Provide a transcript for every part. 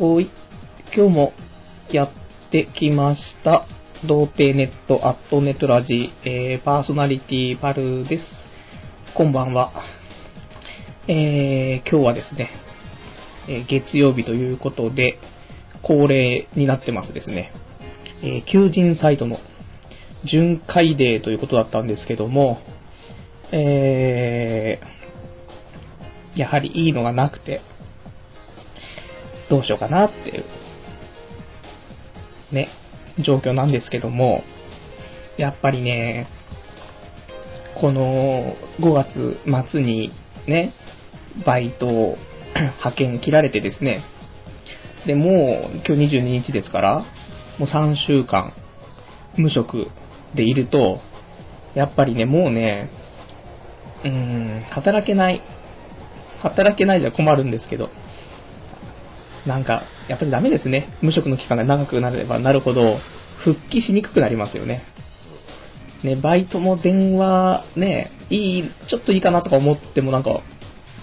おい、今日もやってきました。童貞ネットアットネットラジ、えー、パーソナリティパルです。こんばんは。えー、今日はですね、えー月曜日ということで、恒例になってますですね、え求人サイトの巡回デーということだったんですけども、え、やはりいいのがなくて、どうしようかなっていう、ね、状況なんですけども、やっぱりね、この5月末にね、バイトを 派遣切られてですね、で、もう今日22日ですから、もう3週間無職でいると、やっぱりね、もうね、うーん、働けない。働けないじゃ困るんですけど、なんか、やっぱりダメですね。無職の期間が長くなればなるほど、復帰しにくくなりますよね。ね、バイトも電話、ね、いい、ちょっといいかなとか思ってもなんか、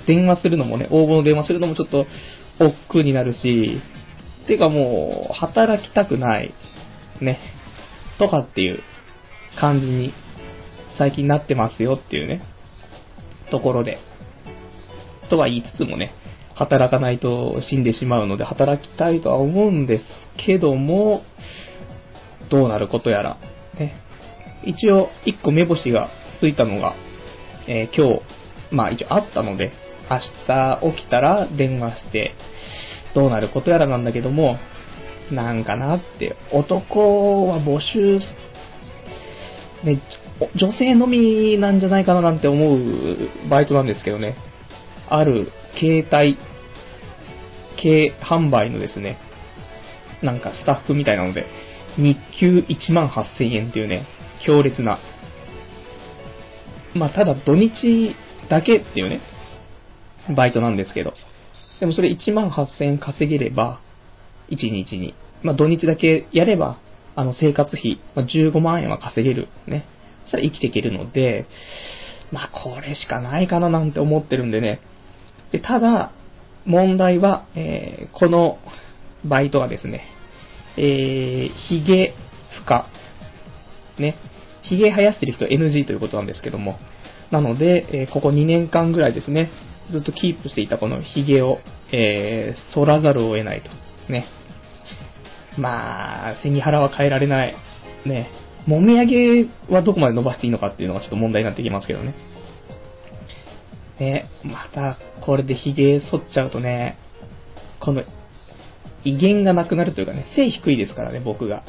電話するのもね、応募の電話するのもちょっと、億劫になるし、てかもう、働きたくない、ね、とかっていう感じに、最近なってますよっていうね、ところで。とは言いつつもね、働かないと死んでしまうので働きたいとは思うんですけども、どうなることやら。ね、一応、一個目星がついたのが、えー今日、まあ一応あったので、明日起きたら電話して、どうなることやらなんだけども、なんかなって、男は募集、ね、女性のみなんじゃないかななんて思うバイトなんですけどね。ある携帯系販売のですね、なんかスタッフみたいなので、日給1万8000円っていうね、強烈な。まあ、ただ土日だけっていうね、バイトなんですけど。でもそれ1万8000円稼げれば、1日に。まあ、土日だけやれば、あの、生活費、まあ、15万円は稼げる。ね。そしたら生きていけるので、まあ、これしかないかななんて思ってるんでね。で、ただ、問題は、えーこのバイトはですね、えー、髭、負荷、ね、髭生やしてる人 NG ということなんですけども、なので、えーここ2年間ぐらいですね、ずっとキープしていたこの髭を、えー、反らざるを得ないと。ね。まあ、背に腹は変えられない。ね。もみあげはどこまで伸ばしていいのかっていうのがちょっと問題になってきますけどね。ね、また、これで髭剃っちゃうとね、この、威厳がなくなるというかね、背低いですからね、僕が。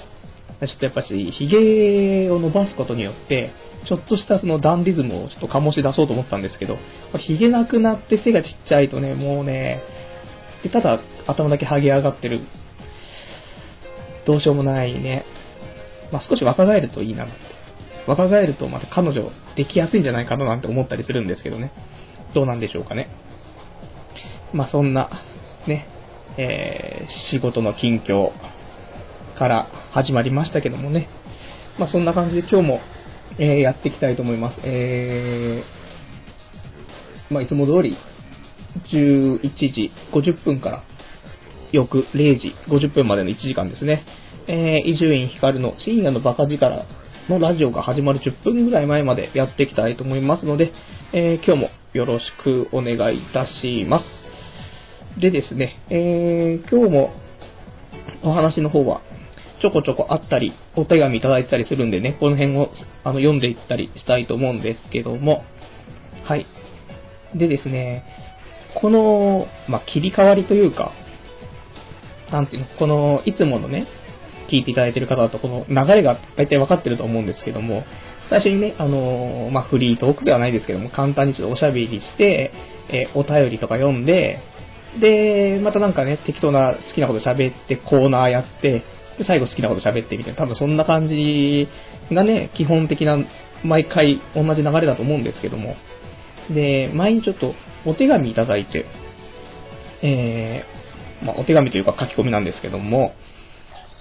ちょっとやっぱし、髭を伸ばすことによって、ちょっとしたそのダンディズムをちょっと醸し出そうと思ったんですけど、髭なくなって背がちっちゃいとね、もうね、でただ頭だけ剥げ上がってる。どうしようもないね。まあ少し若返るといいな。若返るとまた彼女できやすいんじゃないかななんて思ったりするんですけどね。どうなんでしょうかね。まあそんな、ね、えー仕事の近況から始まりましたけどもね。まあそんな感じで今日も、えーやっていきたいと思います。えーまあいつも通り11時50分から翌0時50分までの1時間ですね。えー伊集院光の深夜のバカ力のラジオが始まる10分ぐらい前までやっていきたいと思いますので、えー今日もよろしくお願いいたします。でですね、えー今日もお話の方はちょこちょこあったり、お手紙いただいてたりするんでね、この辺をあの読んでいったりしたいと思うんですけども、はい。でですね、この、まあ、切り替わりというか、なんていうの、この、いつものね、聞いていただいている方だと、この流れが大体分かってると思うんですけども、最初にね、あのーまあ、フリートークではないですけども、簡単にちょっとおしゃべりして、えーお便りとか読んで、で、またなんかね、適当な好きなこと喋って、コーナーやって、で、最後好きなこと喋ってみたいな、多分そんな感じがね、基本的な、毎回同じ流れだと思うんですけども、で、前にちょっとお手紙いただいて、えー、まあ、お手紙というか書き込みなんですけども、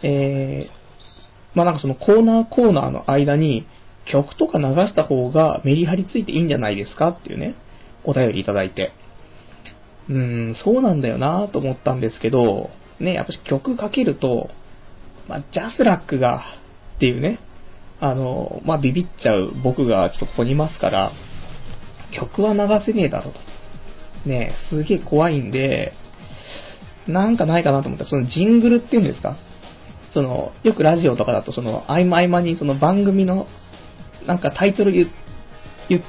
えー、まあ、なんかそのコーナーコーナーの間に曲とか流した方がメリハリついていいんじゃないですか？っていうね、お便りいただいて。うーん、そうなんだよなと思ったんですけど、ね、やっぱ曲かけると、まあ、ジャスラックが、っていうね、あの、まあ、ビビっちゃう僕がちょっとここにいますから、曲は流せねえだろと。ねすげえ怖いんで、なんかないかなと思ったら、そのジングルっていうんですか？その、よくラジオとかだと、その、合間合間にその番組の、なんかタイトル言言っ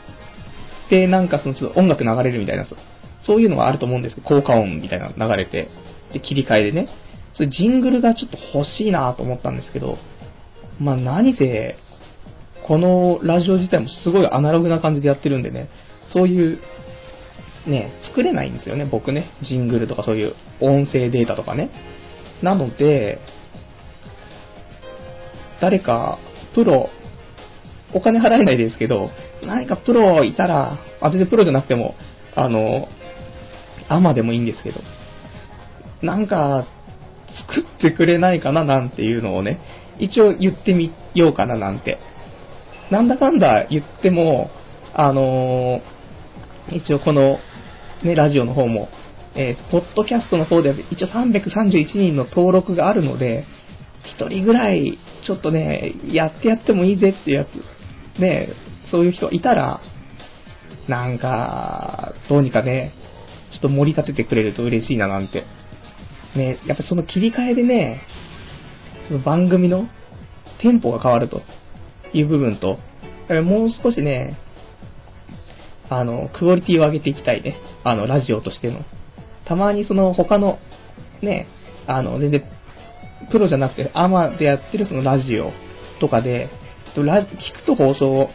て、なんかその音楽流れるみたいな、そういうのがあると思うんですけど、効果音みたいなの流れて、で、切り替えでね。それジングルがちょっと欲しいなと思ったんですけど、まあ何せ、このラジオ自体もすごいアナログな感じでやってるんでね、そういう、ね、作れないんですよね、僕ね。ジングルとかそういう音声データとかね。なので、誰か、プロ、お金払えないですけど、何かプロいたら、あ、全然プロじゃなくても、あの、アマでもいいんですけど、なんか、作ってくれないかななんていうのをね、一応言ってみようかななんて。なんだかんだ言っても、あのー、一応この、ね、ラジオの方も、えー、ポッドキャストの方で一応331人の登録があるので、一人ぐらい、ちょっとね、やってやってもいいぜっていうやつ、ね、そういう人いたら、なんか、どうにかね、ちょっと盛り立ててくれると嬉しいななんて。ね、やっぱその切り替えでね、その番組のテンポが変わるという部分と、もう少しね、あの、クオリティを上げていきたいね。あの、ラジオとしての。たまにその他の、ね、あの、全然、プロじゃなくて、アマでやってるそのラジオとかで、ちょっとラ聞くと放送、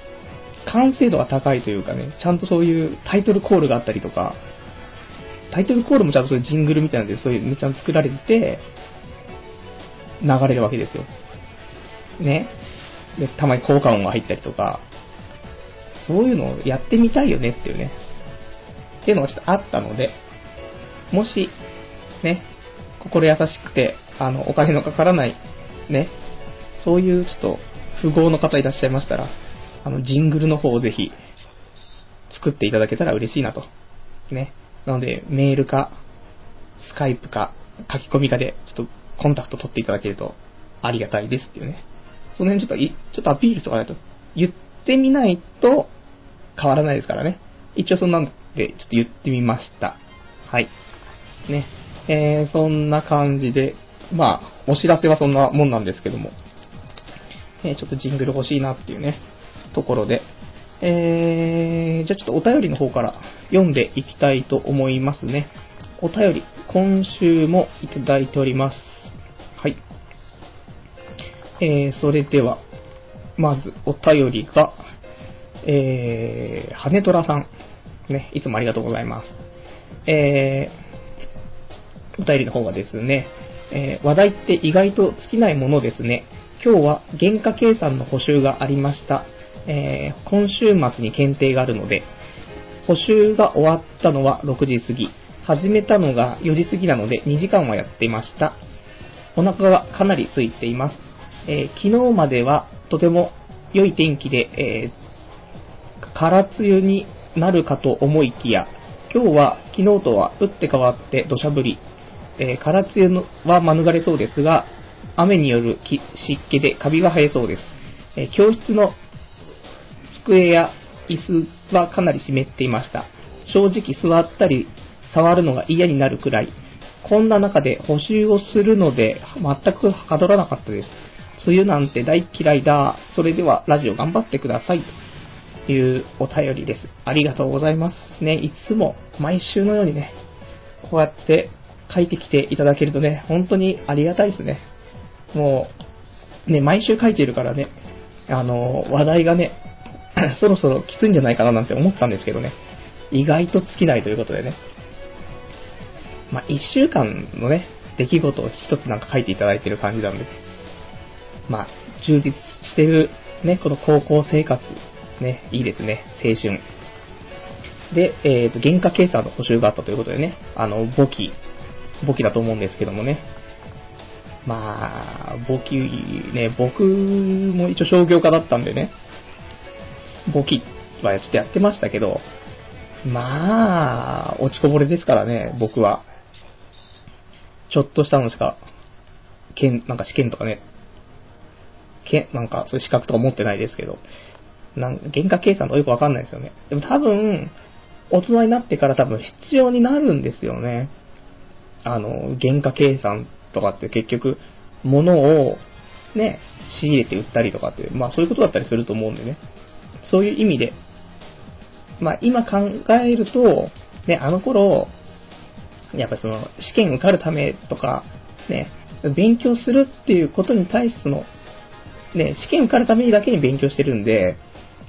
完成度が高いというかね、ちゃんとそういうタイトルコールがあったりとか、タイトルコールもちゃんとそういうジングルみたいなので、そういうね、ちゃんと作られてて、流れるわけですよ。ね。で、たまに効果音が入ったりとか、そういうのをやってみたいよねっていうね。っていうのがちょっとあったので、もし、ね、心優しくて、あの、お金のかからない、ね、そういうちょっと、富豪の方いらっしゃいましたら、あの、ジングルの方をぜひ、作っていただけたら嬉しいなと。ね。なので、メールか、スカイプか、書き込みかで、ちょっとコンタクト取っていただけるとありがたいですっていうね。その辺ちょっとい、ちょっとアピールとかないと、言ってみないと変わらないですからね。一応そんなんで、ちょっと言ってみました。はい。ね。えー、そんな感じで、まあ、お知らせはそんなもんなんですけども、えー、ちょっとジングル欲しいなっていうね、ところで、えー、じゃあちょっとお便りの方から読んでいきたいと思いますね。お便り、今週もいただいております。はい。えー、それでは、まずお便りが、えー、羽虎さん。ね、いつもありがとうございます。えー、お便りの方がですね、えー、話題って意外と尽きないものですね。今日は原価計算の補修がありました。えー、今週末に検定があるので、補修が終わったのは6時過ぎ、始めたのが4時過ぎなので2時間はやっていました。お腹がかなり空いています。えー、昨日まではとても良い天気で、えー、空梅雨になるかと思いきや、今日は昨日とは打って変わって土砂降り、えー、空梅雨は免れそうですが、雨による湿気でカビが生えそうです。え教室の机や椅子はかなり湿っていました。正直座ったり触るのが嫌になるくらい、こんな中で補修をするので全くはかどらなかったです。梅雨なんて大嫌いだ。それではラジオ頑張ってください。というお便りです。ありがとうございます。ね、いつも毎週のようにね、こうやって書いてきていただけるとね、本当にありがたいですね。もう、ね、毎週書いてるからね、あの、話題がね、そろそろきついんじゃないかななんて思ったんですけどね。意外と尽きないということでね。まあ、一週間のね、出来事を一つなんか書いていただいてる感じなんで、まあ、充実してるね、この高校生活、ね、いいですね、青春。で、えっ、ー、と、原価計算の補修があったということでね、あの、簿記、簿記だと思うんですけどもね。まあ、簿記、ね、僕も一応商業科だったんでね、簿記はちょっとやってましたけど、まあ、落ちこぼれですからね、僕は。ちょっとしたのしか、検、なんか試験とかね、けなんかそういう資格とか持ってないですけど、なん原価計算とかよくわかんないですよね。でも多分、大人になってから多分必要になるんですよね。あの、原価計算とかって結局、物をね、仕入れて売ったりとかって、まあそういうことだったりすると思うんでね。そういう意味で、まあ今考えると、ね、あの頃、やっぱりその試験受かるためとか、ね、勉強するっていうことに対しての、ね、試験受かるためにだけに勉強してるんで、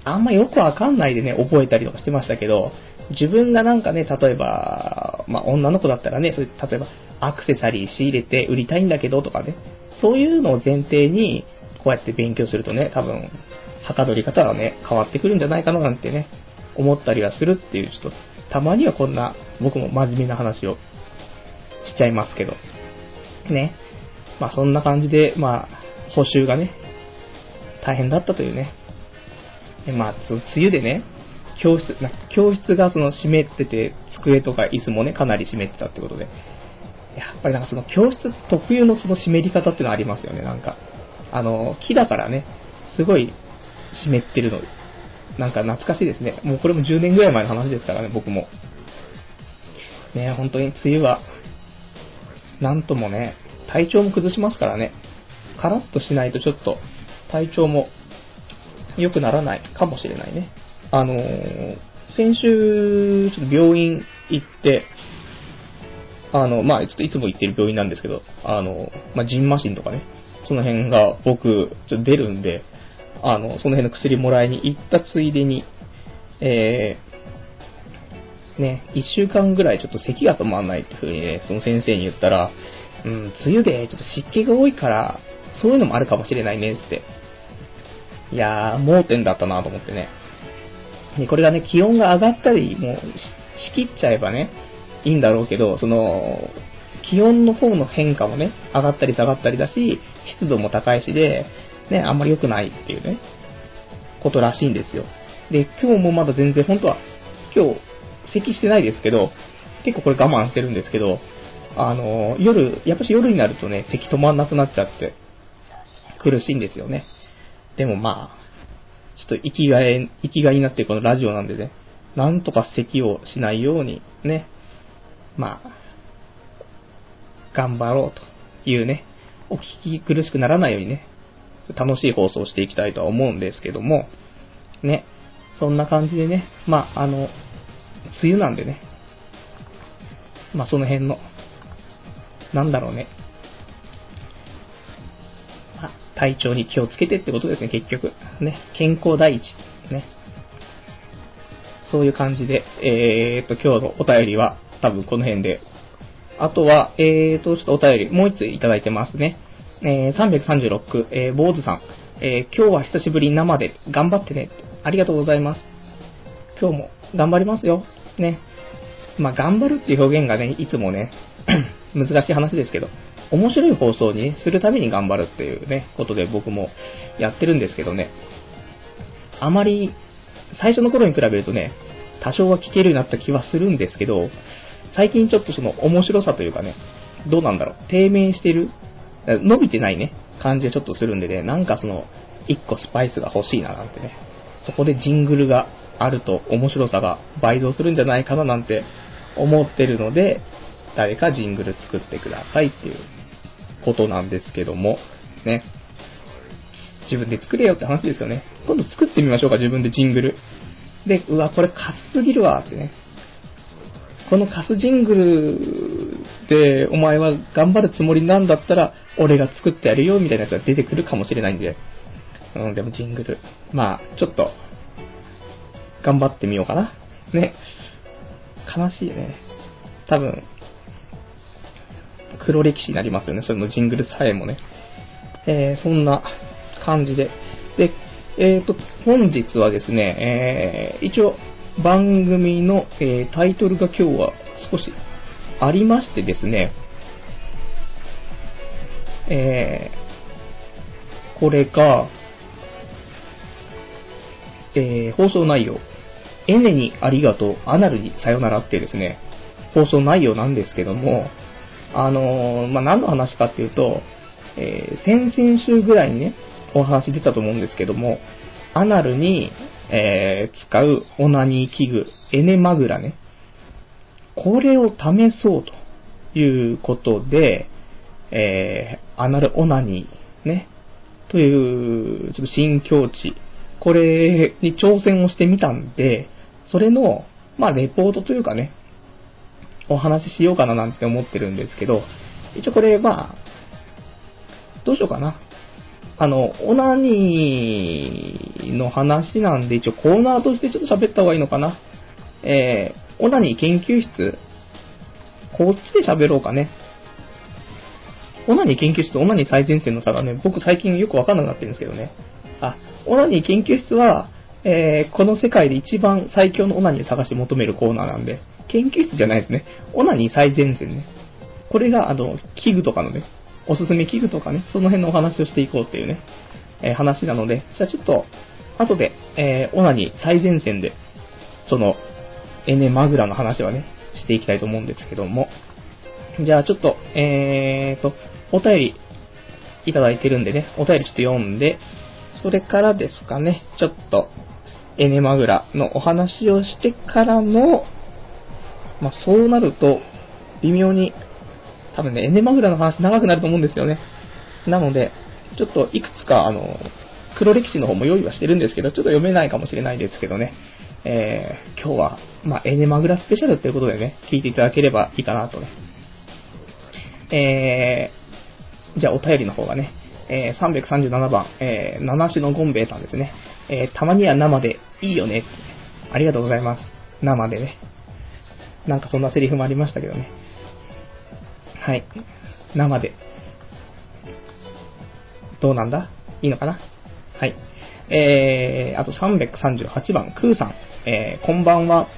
あんまよくわかんないでね、覚えたりとかしてましたけど、自分がなんかね、例えば、まあ、女の子だったらね、そういう例えば、アクセサリー仕入れて売りたいんだけどとかね、そういうのを前提に、こうやって勉強するとね、多分、はかどり方はね、変わってくるんじゃないかななんてね、思ったりはするっていう、ちょっと、たまにはこんな、僕も真面目な話をしちゃいますけど、ね。まあそんな感じで、まあ、補修がね、大変だったというね。まあ、梅雨でね、教室、教室がその湿ってて、机とか椅子もね、かなり湿ってたってことで、やっぱりなんかその教室特有のその湿り方っていうのはありますよね、なんか。あの、木だからね、すごい湿ってるの。なんか懐かしいですね。もうこれも10年ぐらい前の話ですからね、僕も。ね、本当に梅雨は、なんともね、体調も崩しますからね。カラッとしないとちょっと体調も良くならないかもしれないね。あのー、先週、ちょっと病院行って、あの、まあ、ちょっといつも行ってる病院なんですけど、あの、まあ、ジンマシンとかね、その辺が僕、ちょっと出るんで、あの、その辺の薬もらいに行ったついでに、えー、ね、一週間ぐらいちょっと咳が止まんないっていう風にね、その先生に言ったら、うん、梅雨でちょっと湿気が多いから、そういうのもあるかもしれないねって。いやー、盲点だったなと思ってね。これがね、気温が上がったり、もう、しきっちゃえばね、いいんだろうけど、その、気温の方の変化もね、上がったり下がったりだし、湿度も高いしで、ね、あんまり良くないっていうね、ことらしいんですよ。で、今日もまだ全然、本当は、今日、咳してないですけど、結構これ我慢してるんですけど、あの、夜、やっぱし夜になるとね、咳止まんなくなっちゃって、苦しいんですよね。でもまあ、ちょっと生きがい、生きがいになってるこのラジオなんでね、なんとか咳をしないようにね、まあ、頑張ろうというね、お聞き苦しくならないようにね、楽しい放送をしていきたいとは思うんですけども、ね、そんな感じでね、まあ、あの、梅雨なんでね、まあ、その辺の、なんだろうね、体調に気をつけてってことですね、結局。ね、健康第一。ね。そういう感じで、えー、っと、今日のお便りは多分この辺で。あとは、えー、っと、ちょっとお便りもう一ついただいてますね。えー、336、えー、坊主さん。えー、今日は久しぶり生で頑張ってね。ありがとうございます。今日も頑張りますよ。ね。まあ、頑張るっていう表現がね、いつもね、難しい話ですけど、面白い放送に、するために頑張るっていうね、ことで僕もやってるんですけどね。あまり、最初の頃に比べるとね、多少は聞けるようになった気はするんですけど、最近ちょっとその面白さというかね、どうなんだろう、低迷してる、伸びてないね、感じがちょっとするんでね、なんかその、一個スパイスが欲しいななんてね、そこでジングルがあると面白さが倍増するんじゃないかななんて思ってるので、誰かジングル作ってくださいっていうことなんですけども、ね。自分で作れよって話ですよね。今度作ってみましょうか、自分でジングル。で、うわ、これカスすぎるわ、ってね。このカスジングルで、お前は頑張るつもりなんだったら、俺が作ってやるよ、みたいなやつが出てくるかもしれないんで。うん、でもジングル。まあ、ちょっと、頑張ってみようかな。ね。悲しいね。多分、黒歴史になりますよね。そのジングルさえもね。えー、そんな感じで。で、えっ、ー、と、本日はですね、えー、一応番組の、えー、タイトルが今日は少しありましてですね、えー、これが、えー、放送内容、エネにありがとう、アナルにさよならってですね、放送内容なんですけども、あのーまあ、何の話かっていうと、えー先々週ぐらいにね、お話出たと思うんですけども、アナルに、えー使うオナニー器具、エネマグラね。これを試そうということで、えーアナルオナニーね、という、ちょっと新境地、これに挑戦をしてみたんで、それの、まあ、レポートというかね、お話ししようかななんて思ってるんですけど、一応これ、まあ、どうしようかな。あの、オナニーの話なんで、一応コーナーとしてちょっと喋った方がいいのかな。えー、オナニー研究室、こっちで喋ろうかね。オナニー研究室とオナニー最前線の差がね、僕最近よくわかんなくなってるんですけどね。あ、オナニー研究室は、えー、この世界で一番最強のオナニーを探して求めるコーナーなんで、研究室じゃないですね。オナニー最前線ね。これが、あの、器具とかのね、おすすめ器具とかね、その辺のお話をしていこうっていうね、えー話なので、じゃあちょっと、後で、えーオナニー最前線で、その、エネマグラの話はね、していきたいと思うんですけども、じゃあちょっと、えーと、お便りいただいてるんでね、お便りちょっと読んで、それからですかね、ちょっと、エネマグラのお話をしてからの、まあ、そうなると、微妙に、多分ね、エネマグラの話長くなると思うんですよね。なので、ちょっといくつか、あの、黒歴史の方も用意はしてるんですけど、ちょっと読めないかもしれないですけどね。えー、今日は、まあ、エネマグラスペシャルということでね、聞いていただければいいかなとね。えー、じゃあお便りの方がね、えー、337番、えー、七種のゴンベイさんですね。えー、たまには生でいいよね。ありがとうございます。生でね。なんかそんなセリフもありましたけどね。はい。生で。どうなんだ？いいのかな？はい。えー、あと338番、クーさん。えー、こんばんは。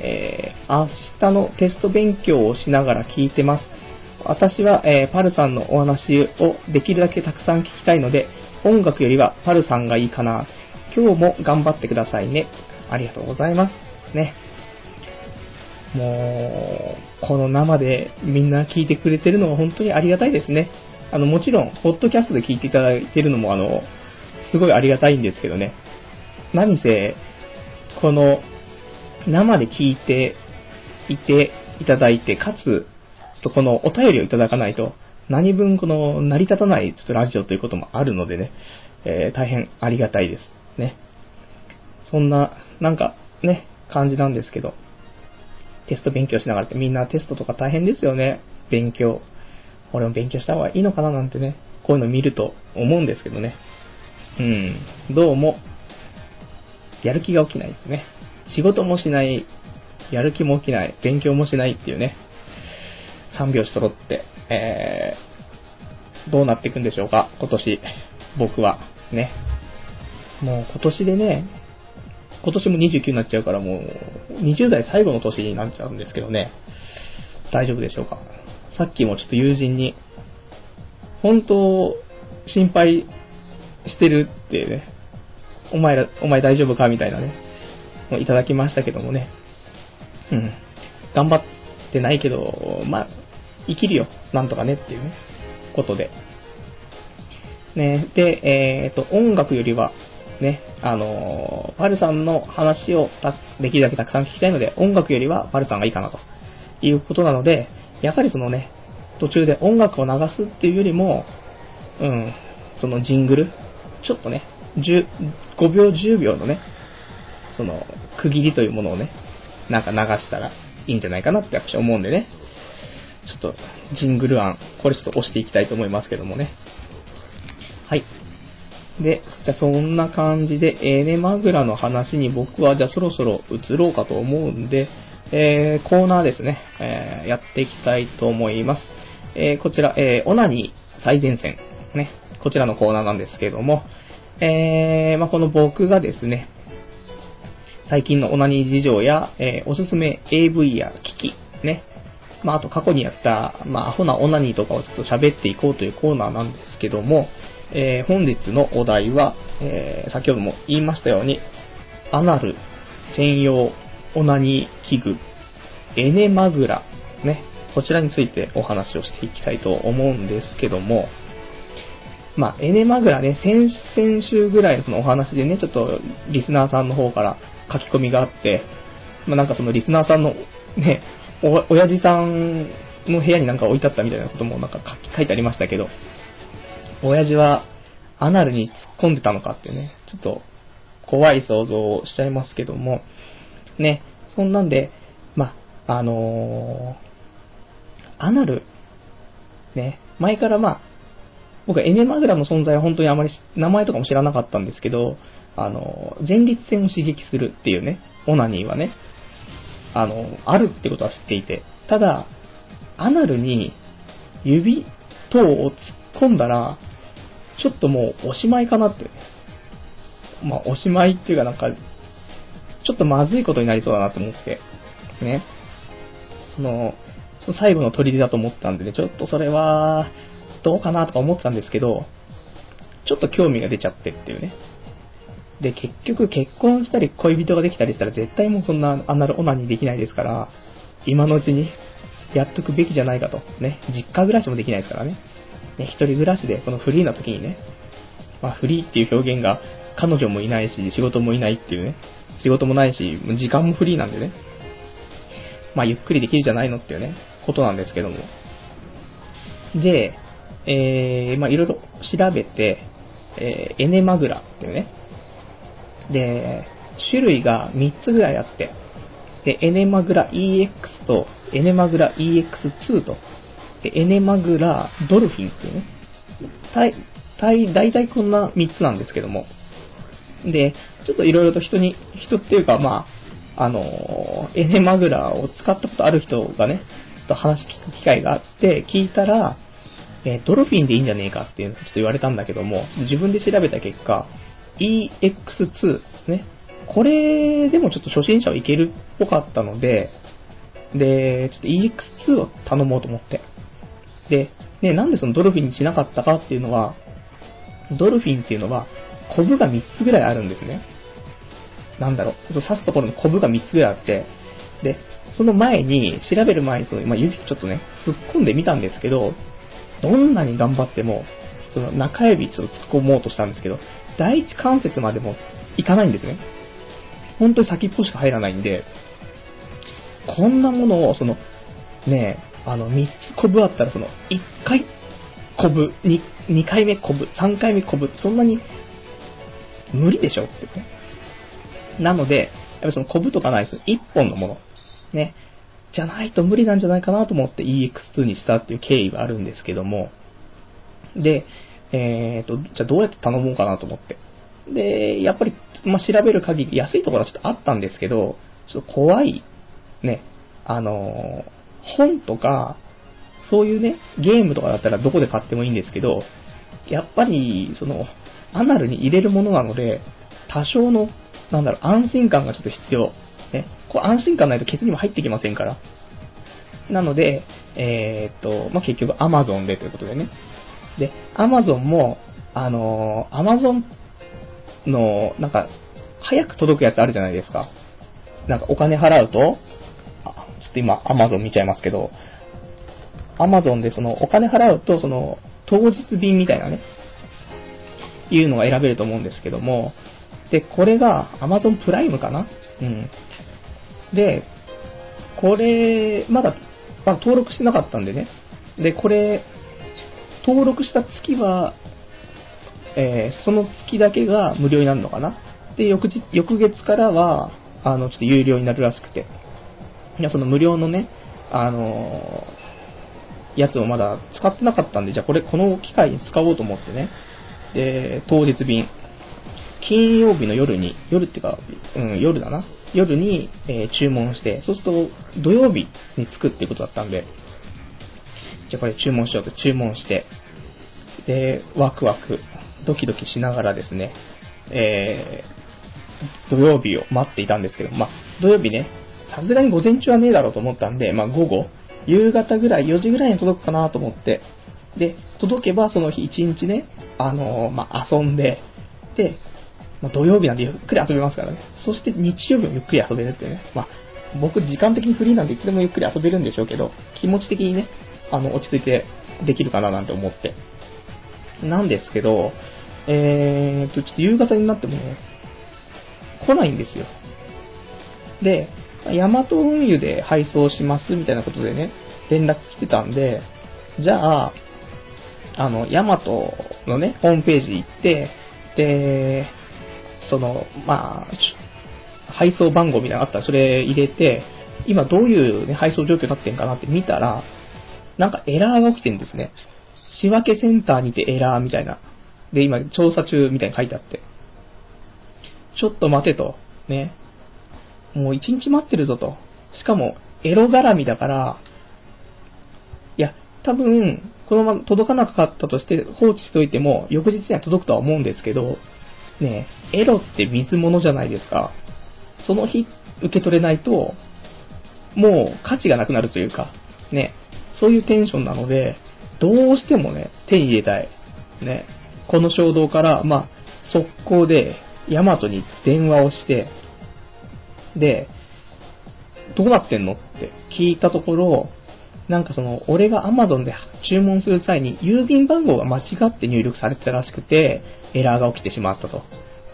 えー、明日のテスト勉強をしながら聞いてます。私は、えーパルさんのお話をできるだけたくさん聞きたいので、音楽よりはパルさんがいいかな。今日も頑張ってくださいね。ありがとうございます。ね。もう、この生でみんな聞いてくれてるのは本当にありがたいですね。あの、もちろん、ポッドキャストで聞いていただいてるのも、あの、すごいありがたいんですけどね。何せ、この、生で聞いていていただいて、かつ、ちょっとこのお便りをいただかないと、何分この成り立たないちょっとラジオということもあるのでね、えー大変ありがたいです。ね。そんな、なんか、ね、感じなんですけど、テスト勉強しながらってみんなテストとか大変ですよね。勉強。俺も勉強した方がいいのかななんてね、こういうの見ると思うんですけどね。うん。どうも、やる気が起きないですね。仕事もしない、やる気も起きない、勉強もしないっていうね、3拍子揃って、えー、どうなっていくんでしょうか、今年、僕は、ね。もう今年でね、今年も29になっちゃうからもう、20代最後の年になっちゃうんですけどね、大丈夫でしょうか。さっきもちょっと友人に、本当、心配してるってね、お前ら、お前大丈夫かみたいなね、もういただきましたけどもね。うん。頑張ってないけど、まあ、生きるよ。なんとかねっていうね、ことで。ね、で、えっ、と、音楽よりは、ね、あのーパルさんの話をできるだけたくさん聞きたいので、音楽よりはパルさんがいいかなということなので、やはりそのね、途中で音楽を流すっていうよりも、うん、そのジングル、ちょっとね、5秒10秒のね、その、区切りというものをね、なんか流したらいいんじゃないかなって私は思うんでね、ちょっと、ジングル案、これちょっと押していきたいと思いますけどもね。はい。で、じゃそんな感じで、エネマグラの話に僕はじゃあそろそろ移ろうかと思うんで、えー、コーナーですね、えー、やっていきたいと思います。えー、こちら、えー、オナニー最前線、ね、こちらのコーナーなんですけども、えー、まあ、この僕がですね、最近のオナニー事情や、えーおすすめ AV や機器、ね、まあ、あと過去にやった、まあ、アホなオナニーとかをちょっと喋っていこうというコーナーなんですけども、えー本日のお題は、えー先ほども言いましたように、アナル専用オナニー器具、エネマグラ、ね、こちらについてお話をしていきたいと思うんですけども、まあ、エネマグラね、先々週ぐらいのそのお話でね、ちょっとリスナーさんの方から書き込みがあって、まあ、なんかそのリスナーさんのね、お、親父さんの部屋になんか置いてあったみたいなこともなんか書いてありましたけど、親父はアナルに突っ込んでたのかってね、ちょっと怖い想像をしちゃいますけども、ね、そんなんで、まあ、のー、アナル、ね、前からまあ、僕はエネマグラの存在は本当にあまり名前とかも知らなかったんですけど、あの、前立腺を刺激するっていうね、オナニーはね、あの、あるってことは知っていて、ただ、アナルに指等を突っ込んだら、ちょっともうおしまいかなって。まあ、おしまいっていうかなんか、ちょっとまずいことになりそうだなと思って、ね。その、その最後の砦だと思ったんでね、ちょっとそれは、どうかなとか思ってたんですけど、ちょっと興味が出ちゃってっていうね。で、結局結婚したり恋人ができたりしたら絶対もうそんなアナルオナニーできないですから、今のうちにやっとくべきじゃないかと。ね、実家暮らしもできないですからね。ね、一人暮らしでこのフリーな時にね、まあフリーっていう表現が彼女もいないし、仕事もいないっていうね、仕事もないし、時間もフリーなんでね、まあゆっくりできるじゃないのっていうね、ことなんですけども。で、えー、まあいろいろ調べて、えー、エネマグラっていうね、で、種類が3つぐらいあって、で、エネマグラ EX とエネマグラ EX2 と、でエネマグラドルフィンっていうね、大体、大体こんな3つなんですけども、で、ちょっといろいろと人に、人っていうか、まあ、あの、エネマグラを使ったことある人がね、ちょっと話聞く機会があって、聞いたら、えドルフィンでいいんじゃねえかっていうのをちょっと言われたんだけども、自分で調べた結果、EX2 ね、これでもちょっと初心者はいけるっぽかったので、で、ちょっと EX2 を頼もうと思って。で、ね、なんでそのドルフィンにしなかったかっていうのは、ドルフィンっていうのは、コブが3つぐらいあるんですね。なんだろう、刺すところのコブが3つぐらいあって、で、その前に、調べる前にその、まあ、指ちょっとね、突っ込んでみたんですけど、どんなに頑張っても、その中指ちょっと突っ込もうとしたんですけど、第一関節までもいかないんですね。本当に先っぽしか入らないんで、こんなものを、その、ねあの、3つコブあったら、その、1回コブ、2, 2回目コブ、3回目コブ、そんなに、無理でしょってね。なので、やっぱりそのコブとかないです。1本のもの。ね。じゃないと無理なんじゃないかなと思って EX2 にしたっていう経緯があるんですけども。で、えーと、じゃあどうやって頼もうかなと思って。で、やっぱり、まあ、調べる限り安いところはちょっとあったんですけど、ちょっと怖い、ね、あの本とか、そういうね、ゲームとかだったらどこで買ってもいいんですけど、やっぱり、その、アナルに入れるものなので、多少の、なんだろう、安心感がちょっと必要。ね、こう安心感ないとケツにも入ってきませんから。なので、えー、っと、まあ、結局 Amazon でということでね。で、Amazon も、あのー、Amazon の、なんか、早く届くやつあるじゃないですか。なんかお金払うと、ちょっと今 Amazon 見ちゃいますけど、Amazon でそのお金払うと、その、当日便みたいなね、いうのが選べると思うんですけども、で、これが Amazon プライムかな？うん。で、これ、まだ、まあ、登録してなかったんでね。で、これ、登録した月は、えー、その月だけが無料になるのかな？で、翌日、翌月からは、あの、ちょっと有料になるらしくて。いや、その無料のね、あのー、やつをまだ使ってなかったんで、じゃあこれ、この機会に使おうと思ってね。で、当日便。金曜日の夜に、夜っていうか、うん、夜だな。夜に、えー、注文して、そうすると土曜日に着くっていうことだったんで、じゃあこれ注文しようと注文して、で、ワクワク、ドキドキしながらですね、えー、土曜日を待っていたんですけど、まあ、土曜日ね、さすがに午前中はねえだろうと思ったんで、まあ、午後、夕方ぐらい、4時ぐらいに届くかなと思って、で、届けばその日1日ね、あのー、まあ、遊んで、で、まあ、土曜日なんでゆっくり遊べますからね。そして日曜日もゆっくり遊べるっていうね。まあ、僕時間的にフリーなんでいつでもゆっくり遊べるんでしょうけど、気持ち的にね、あの、落ち着いてできるかななんて思って。なんですけど、えーと、ちょっと夕方になってもね、来ないんですよ。で、ヤマト運輸で配送しますみたいなことでね、連絡来てたんで、じゃあ、あの、ヤマトのね、ホームページ行って、で、その、まあ、配送番号みたいなのあったらそれ入れて、今どういう、ね、配送状況になってんかなって見たら、なんかエラーが起きてるんですね。仕分けセンターにてエラーみたいな。で、今調査中みたいに書いてあって。ちょっと待てと。ね。もう一日待ってるぞと。しかも、エロ絡みだから、いや、多分、このまま届かなかったとして放置しといても、翌日には届くとは思うんですけど、ね、エロって水物じゃないですか。その日受け取れないと、もう価値がなくなるというか、ね、そういうテンションなので、どうしてもね、手に入れたい。ね、この衝動から、まあ、速攻で、ヤマトに電話をして、で、どうなってんのって聞いたところ、なんかその、俺が Amazon で注文する際に郵便番号が間違って入力されてたらしくて、エラーが起きてしまったと。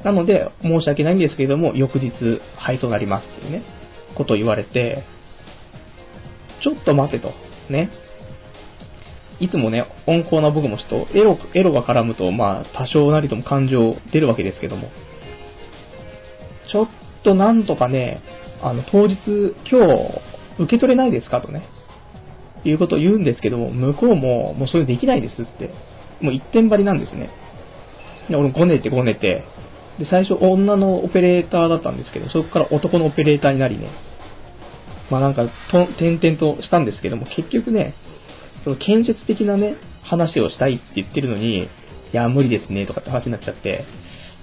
なので、申し訳ないんですけれども、翌日配送になりますっていうね、ことを言われて、ちょっと待てと。ね。いつもね、温厚な僕もちょっとエロ、エロが絡むと、まあ、多少なりとも感情出るわけですけども。ちょっとなんとかね、あの、当日、今日、受け取れないですかとね、いうことを言うんですけども、向こうも、もうそれできないですって、もう一点張りなんですね。で、俺ごねてごねて、で、最初女のオペレーターだったんですけど、そこから男のオペレーターになりね、まあなんか、と、点々としたんですけども、結局ね、その建設的なね、話をしたいって言ってるのに、いや、無理ですね、とかって話になっちゃって、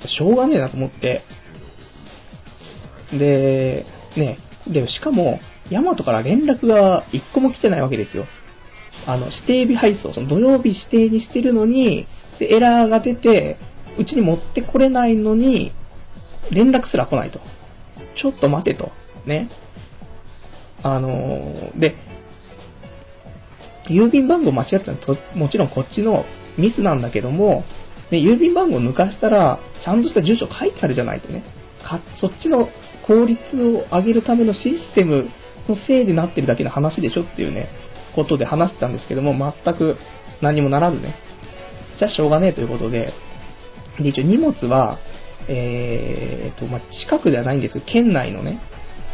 しょうがねえなと思って、で、ね、でも、しかも、ヤマトから連絡が一個も来てないわけですよ。あの、指定日配送、その土曜日指定にしてるのに、で、エラーが出て、うちに持ってこれないのに、連絡すら来ないと。ちょっと待てと。ね。あのー、で、郵便番号間違ったのと、もちろんこっちのミスなんだけども、ね、郵便番号抜かしたら、ちゃんとした住所書いてあるじゃないとね。か、そっちの効率を上げるためのシステムのせいでなってるだけの話でしょっていうね、ことで話してたんですけども、全く何もならずね。じゃあしょうがねえということで、で、一応荷物は、えーと、まあ、近くではないんですけど、県内のね、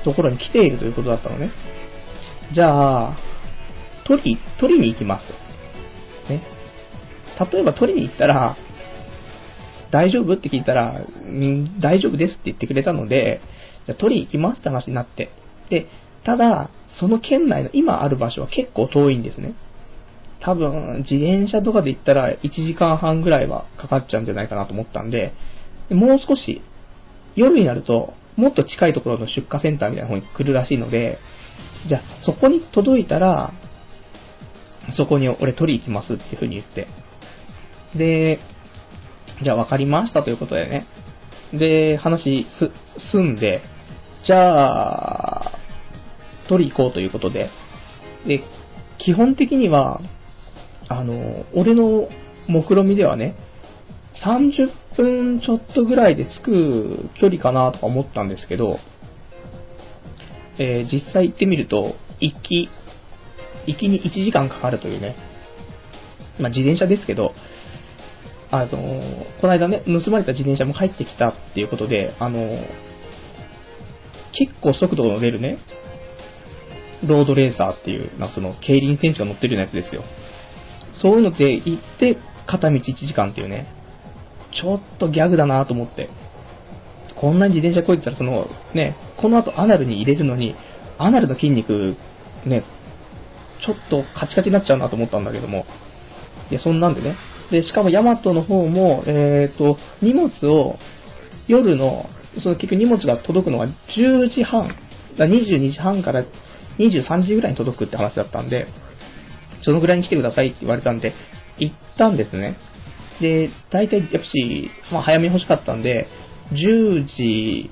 ところに来ているということだったのね。じゃあ、取り、取りに行きます。ね。例えば取りに行ったら、大丈夫？って聞いたら、ん大丈夫ですって言ってくれたので、じゃ取り行きますって話になって。で、ただ、その県内の今ある場所は結構遠いんですね。多分、自転車とかで行ったら1時間半ぐらいはかかっちゃうんじゃないかなと思ったんで、もう少し、夜になると、もっと近いところの出荷センターみたいな方に来るらしいので、じゃあ、そこに届いたら、そこに俺取り行きますっていう風に言って。で、じゃあ分かりましたということでね。で、話す、済んで、じゃあ、取り行こうということで。で、基本的には、あの、俺の目論見ではね、30分ちょっとぐらいで着く距離かなとか思ったんですけど、えー、実際行ってみると、行き、行きに1時間かかるというね、まあ、自転車ですけど、あの、この間ね、盗まれた自転車も帰ってきたっていうことで、あの、結構速度の出るね、ロードレーサーっていう、なんかその、競輪選手が乗ってるようなやつですよ。そういうので行って、片道1時間っていうね、ちょっとギャグだなと思って。こんなに自転車こいてたら、その、ね、この後アナルに入れるのに、アナルの筋肉、ね、ちょっとカチカチになっちゃうなと思ったんだけども、いや、そんなんでね。で、しかもヤマトの方も、えっ、ー、と、荷物を、夜の、その結局荷物が届くのが10時半、だ22時半から23時ぐらいに届くって話だったんで、そのぐらいに来てくださいって言われたんで、行ったんですね。で、大体、やっぱし、まあ、早めに欲しかったんで、10時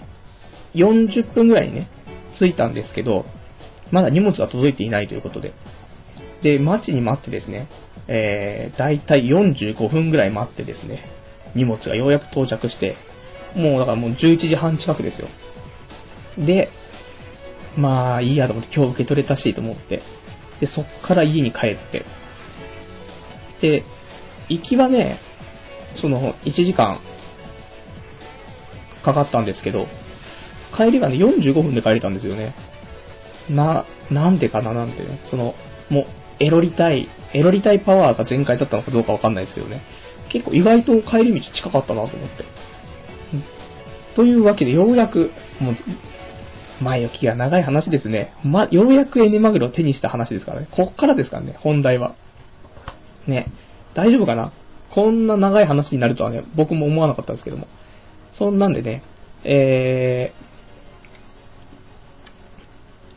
40分ぐらいにね、着いたんですけど、まだ荷物が届いていないということで。で、待ちに待ってですね、えー、だいたい45分ぐらい待ってですね、荷物がようやく到着して、もうだからもう11時半近くですよ。で、まあいいやと思って今日受け取れたしと思って、で、そっから家に帰って、で、行きはね、その1時間かかったんですけど、帰りがね、45分で帰れたんですよね。な、なんでかななんてね、その、もう、エロりたい、エロりたいパワーが全開だったのかどうかわかんないですけどね。結構意外と帰り道近かったなと思って。というわけで、ようやく、もう、前置きが長い話ですね。ま、ようやくエネマグロを手にした話ですからね。こっからですからね、本題は。ね。大丈夫かな？こんな長い話になるとはね、僕も思わなかったんですけども。そんなんでね、え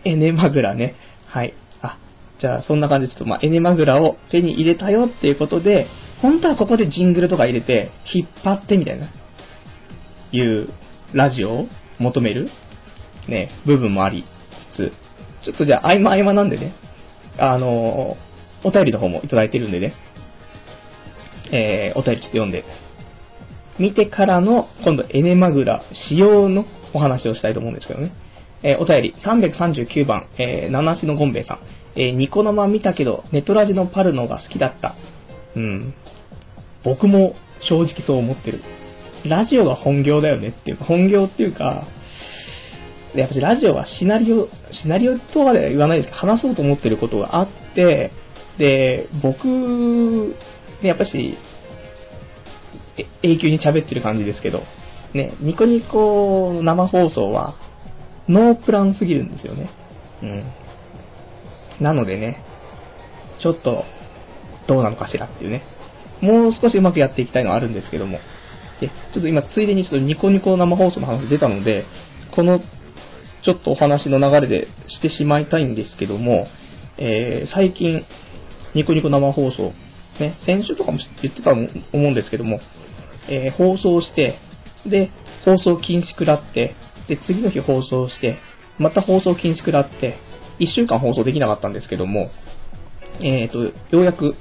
ー、エネマグラね。はい。あ、じゃあそんな感じでちょっとまあエネマグラを手に入れたよっていうことで、本当はここでジングルとか入れて、引っ張ってみたいな、いうラジオを求める、ね、部分もありつつ、ちょっとじゃあ合間合間なんでね、あの、お便りの方もいただいてるんでね、えー、お便りちょっと読んで、見てからの、今度エネマグラ使用のお話をしたいと思うんですけどね。えー、お便り339番、えー、七しのゴンベイさん。えー、ニコ生見たけど、ネトラジのパルノが好きだった。うん。僕も正直そう思ってる。ラジオが本業だよねっていうか、本業っていうか、やっぱりラジオはシナリオ、シナリオとは言わないですけど、話そうと思ってることがあって、で、僕、ね、やっぱし、永久に喋ってる感じですけど、ね、ニコニコ生放送は、ノープランすぎるんですよね。うん。なのでね、ちょっと、どうなのかしらっていうね。もう少しうまくやっていきたいのはあるんですけども。で、ちょっと今、ついでにちょっとニコニコ生放送の話出たので、この、ちょっとお話の流れでしてしまいたいんですけども、えー、最近、ニコニコ生放送、ね、先週とかも言ってたと思うんですけども、えー、放送して、で、放送禁止食らって、で、次の日放送して、また放送禁止食らって、1週間放送できなかったんですけども、えっ、ー、と、ようやく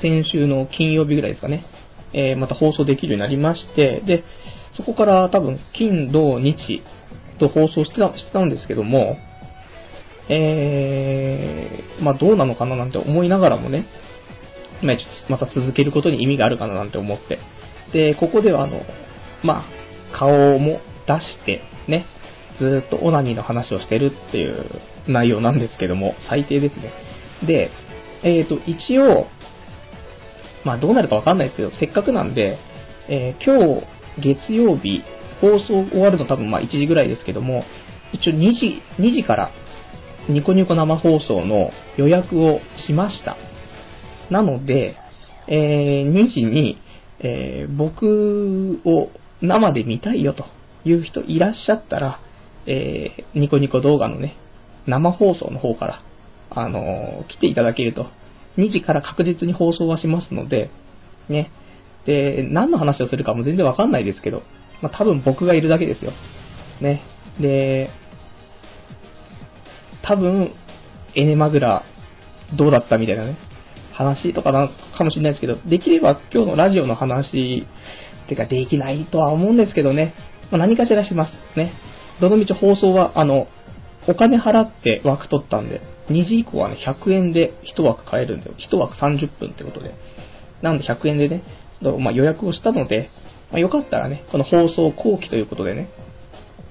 先週の金曜日ぐらいですかね、えー、また放送できるようになりまして、で、そこから多分、金、土、日と放送してたしてたんですけども、えー、まあどうなのかななんて思いながらもね、まあ、また続けることに意味があるかななんて思って。で、ここではあの、まあ、顔も出して、ね、ずっとオナニーの話をしてるっていう内容なんですけども、最低ですね。で、えっ、ー、と、一応、まあどうなるかわかんないですけど、せっかくなんで、えー、今日月曜日、放送終わるの多分まあ1時ぐらいですけども、一応2時、2時からニコニコ生放送の予約をしました。なので、えー、2時に、えー、僕を生で見たいよという人いらっしゃったら、えー、ニコニコ動画のね、生放送の方から、あのー、来ていただけると2時から確実に放送はしますので、ね。で、何の話をするかも全然わかんないですけど、まあ、多分僕がいるだけですよ。ね。で、多分、エネマグラどうだったみたいなね、話とかなかもしれないですけど、できれば今日のラジオの話、てかできないとは思うんですけどね、まあ、何かしらします。ね。どのみち放送は、あの、お金払って枠取ったんで、2時以降はね、100円で1枠買えるんだよ。1枠30分ってことで。なんで100円でね、まあ、予約をしたので、まあ、よかったらね、この放送後期ということでね、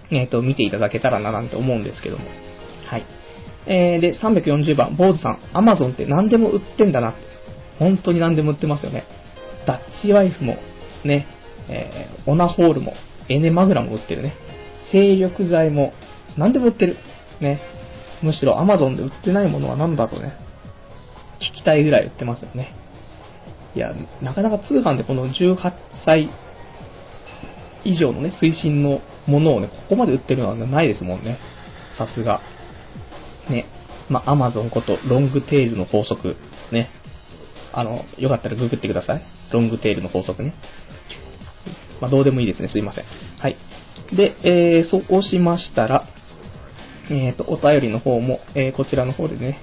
えっ、ー、と、見ていただけたらななんて思うんですけども。はい。えー、で、340番、坊主さん、アマゾンって何でも売ってんだな。本当に何でも売ってますよね。ダッチワイフも、ね、えー、オナホールも、エネマグラも売ってるね。精力剤も、何でも売ってる。ね。むしろ Amazon で売ってないものは何だとね、聞きたいぐらい売ってますよね。いや、なかなか通販でこの18歳以上のね、推進のものをね、ここまで売ってるのはないですもんね。さすが。ね。まあ、Amazon ことロングテールの法則。ね。あの、よかったらググってください。ロングテールの法則ね。まあ、どうでもいいですね。すいません。はい。で、えー、そうしましたら、えっ、と、お便りの方も、えーこちらの方でね、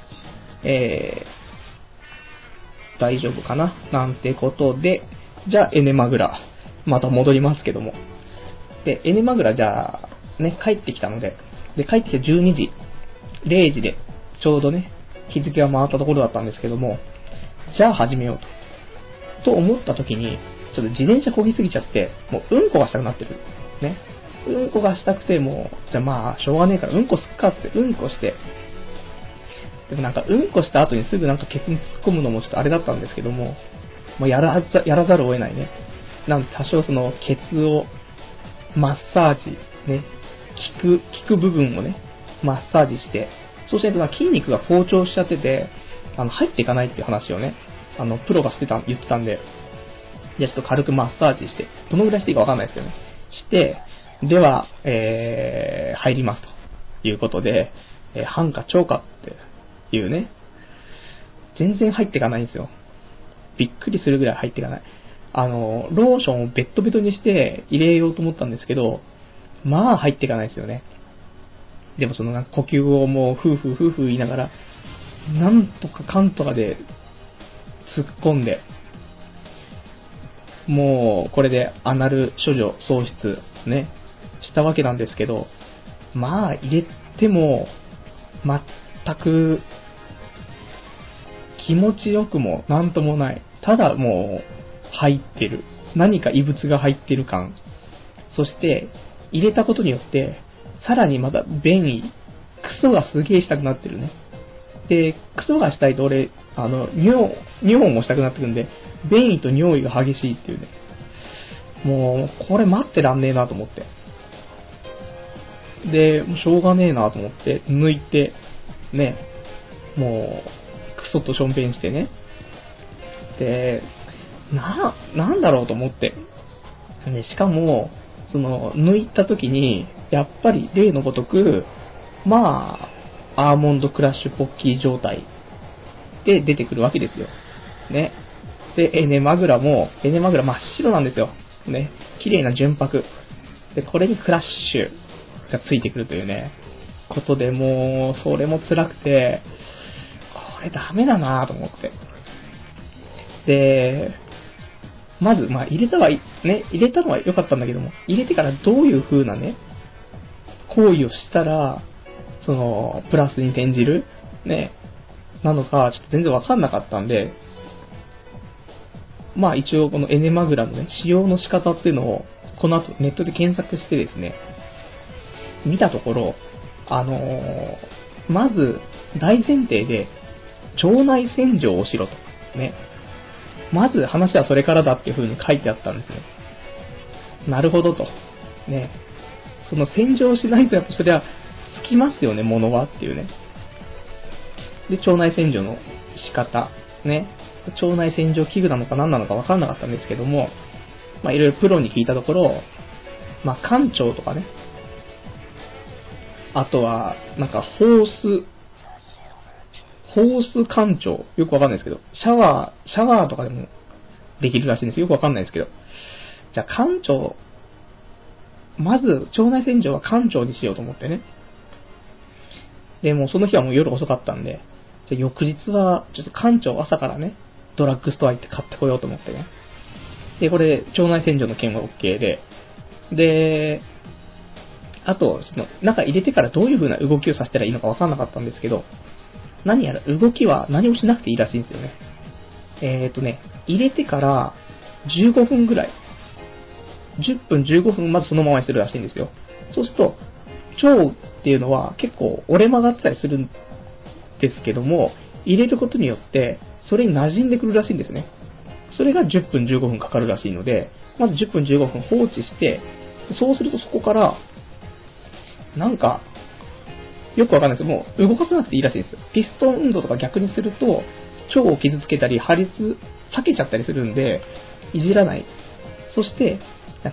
えー、大丈夫かな？なんてことで、じゃあ、エネマグラ、また戻りますけども。で、エネマグラじゃあ、ね、帰ってきたので、で、帰ってきて12時、0時で、ちょうどね、日付が回ったところだったんですけども、じゃあ始めようと。と思った時に、ちょっと自転車漕ぎすぎちゃって、もううんこがしたくなってる。ね。うんこがしたくて、も、じゃあまあ、しょうがねえからうんこすっかって、うんこして、でもなんか、うんこした後にすぐなんかケツに突っ込むのもちょっとあれだったんですけども、まあ、やらざ、やらざるを得ないね。なんで多少その、ケツを、マッサージ、ね、効く、効く部分をね、マッサージして、そうしないとな筋肉が好調しちゃってて、あの、入っていかないっていう話をね、あの、プロがしてた、言ってたんで、じゃあちょっと軽くマッサージして、どのぐらいしていいかわかんないですけどね。して、では、えー、入りますということで、えー、半か超かっていうね、全然入っていかないんですよ。びっくりするぐらい入っていかない。あの、ローションをベッドベトにして入れようと思ったんですけど、まあ入っていかないですよね。でもそのなんか呼吸をもう夫婦夫婦言いながら、なんとかかんとかで突っ込んで、もうこれでアナル処女喪失ね、したわけなんですけど、まあ入れても全く気持ちよくもなんともない。ただもう入ってる。何か異物が入ってる感。そして入れたことによって、さらにまた便意、クソがすげえしたくなってるね。で、クソがしたいと俺、あの、尿、尿もしたくなってくんで、便意と尿意が激しいっていうね。もう、これ待ってらんねえなと思って。で、もうしょうがねえなと思って、抜いて、ね、もう、クソとしょんべんしてね。で、な、なんだろうと思って。ね、しかも、その、抜いた時に、やっぱり例のごとく、まあ、アーモンドクラッシュポッキー状態で出てくるわけですよ。ね。で、エネマグラも、エネマグラ真っ白なんですよ。ね。綺麗な純白。で、これにクラッシュがついてくるというね、ことでもう、それも辛くて、これダメだなと思って。で、まず、まあ、入れたは、ね、入れたのは良かったんだけども、入れてからどういう風なね、行為をしたら、その、プラスに転じる、ね、なのか、ちょっと全然わかんなかったんで、まあ一応このエネマグラのね、使用の仕方っていうのを、この後ネットで検索してですね、見たところ、あのーまず、大前提で、腸内洗浄をしろと。ね。まず話はそれからだっていう風に書いてあったんですよ。なるほどと。ね。その洗浄しないとやっぱそれはつきますよね、物はっていうね。で、腸内洗浄の仕方。ね。腸内洗浄器具なのか何なのか分かんなかったんですけども、まあいろいろプロに聞いたところ、まあ館長とかね。あとは、なんかホース、ホース館長。よくわかんないですけど、シャワー、シャワーとかでもできるらしいんですよ。よくわかんないですけど。じゃあ館長、まず腸内洗浄は館長にしようと思ってね。で、もうその日はもう夜遅かったんで、じゃ翌日は、ちょっと館長朝からね、ドラッグストア行って買ってこようと思ってね。で、これ、腸内洗浄の件は OK で、で、あと、その、中入れてからどういう風な動きをさせたらいいのかわかんなかったんですけど、何やら動きは何もしなくていいらしいんですよね。えーとね、入れてから15分ぐらい、10分15分まずそのままにするらしいんですよ。そうすると、腸っていうのは結構折れ曲がったりするんですけども、入れることによって、それに馴染んでくるらしいんですね。それが10分15分かかるらしいので、まず10分15分放置して、そうするとそこから、なんか、よくわかんないですもう動かさなくていいらしいです。ピストン運動とか逆にすると、腸を傷つけたり、破裂、避けちゃったりするんで、いじらない。そして、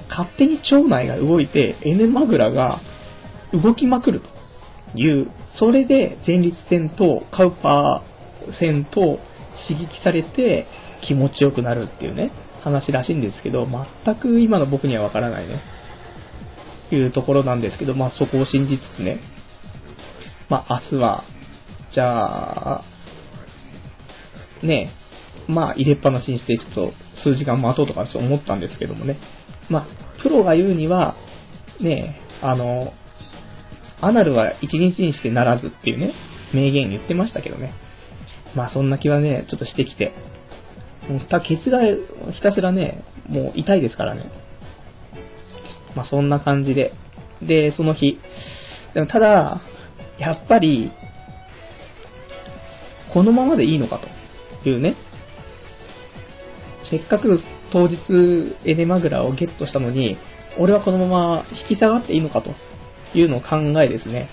勝手に腸内が動いて、エネマグラが動きまくるという、それで前立腺とカウパー腺と刺激されて気持ちよくなるっていうね、話らしいんですけど、全く今の僕にはわからないね。いうところなんですけど、まあそこを信じつつね。まあ、明日は、じゃあ、ねえまあ、入れっぱなしにして、ちょっと数時間待とうとかちょっと思ったんですけどもね。まあ、プロが言うには、ねえあの、アナルは一日にしてならずっていうね、名言言ってましたけどね。まあそんな気はね、ちょっとしてきて。もうた、ケツがひたすらね、もう痛いですからね。まあそんな感じで。で、その日。でもただ、やっぱり、このままでいいのかというね。せっかく当日エネマグラをゲットしたのに、俺はこのまま引き下がっていいのかというのを考えですね、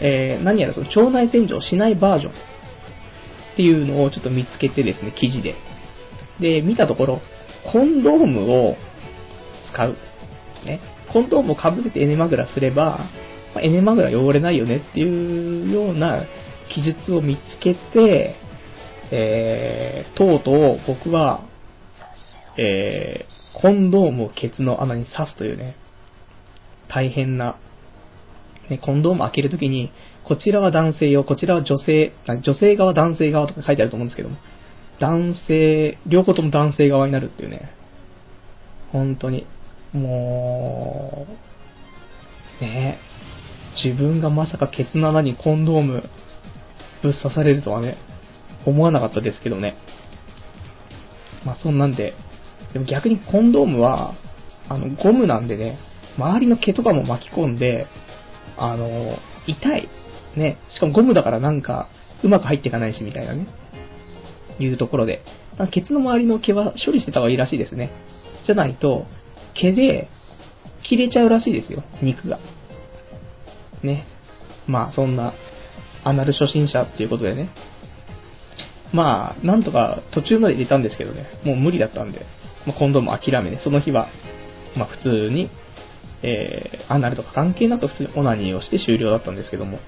えー、何やらその腸内洗浄しないバージョンっていうのをちょっと見つけてですね、記事で。で、見たところ、コンドームを使う。ね。コンドームをかぶせてエネマグラすれば、まあ、エネマグラ汚れないよねっていうような記述を見つけて、えー、とうとう僕は、えー、コンドームをケツの穴に刺すというね、大変な、ね、コンドーム開けるときに、こちらは男性用、こちらは女性、女性側、男性側とか書いてあると思うんですけども、男性、両方とも男性側になるっていうね、本当に、もう、ね自分がまさかケツの穴にコンドームぶっ刺されるとはね、思わなかったですけどね。まあそんなんで、でも逆にコンドームは、あの、ゴムなんでね、周りの毛とかも巻き込んで、あの、痛い。ね。しかもゴムだからなんか、うまく入っていかないし、みたいなね。いうところで。ケツの周りの毛は処理してた方がいいらしいですね。じゃないと、毛で切れちゃうらしいですよ、肉が。ね。まあ、そんな、アナル初心者っていうことでね。まあ、なんとか途中まで入れたんですけどね、もう無理だったんで、まあ、コンドーム諦めね、その日は、まあ普通に、えー、アナルとか関係なく普通にオナニーをして終了だったんですけども。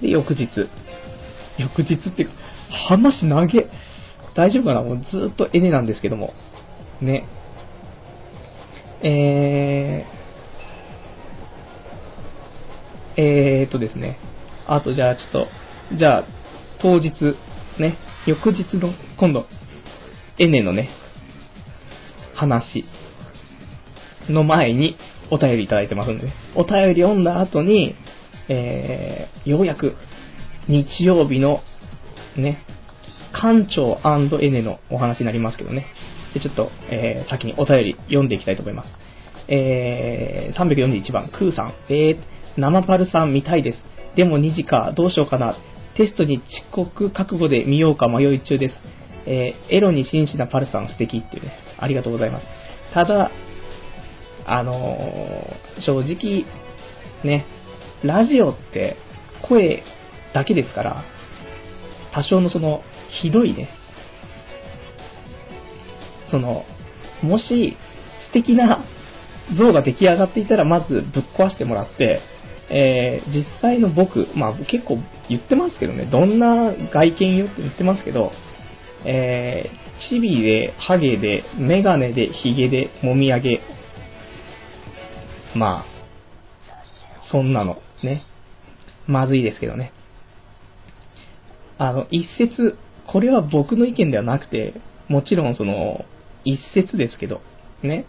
で、翌日。翌日っていうか、話投げ。大丈夫かな？もうずっとエネなんですけども。ね。えー、えーとですね。あとじゃあちょっと、じゃあ、当日、ね、翌日の、今度、エネのね、話の前にお便りいただいてますんでね。お便り読んだ後に、えー、ようやく日曜日のね、館長エネのお話になりますけどね。で、ちょっと、えー、先にお便り読んでいきたいと思います。えー、341番、クーさん。えー、生パルさん見たいです。でも2時か、どうしようかな。テストに遅刻覚悟で見ようか迷い中です。えー、エロに真摯なパルさん素敵っていうね、ありがとうございます。ただ、あのー、正直、ね、ラジオって声だけですから、多少のその、ひどいね、その、もし素敵な像が出来上がっていたら、まずぶっ壊してもらって、えー、実際の僕、まあ結構言ってますけどね、どんな外見よって言ってますけど、えー、チビで、ハゲで、メガネで、ヒゲで、もみあげ。まあ、そんなの、ね。まずいですけどね。あの、一説、これは僕の意見ではなくて、もちろんその、一説ですけど、ね。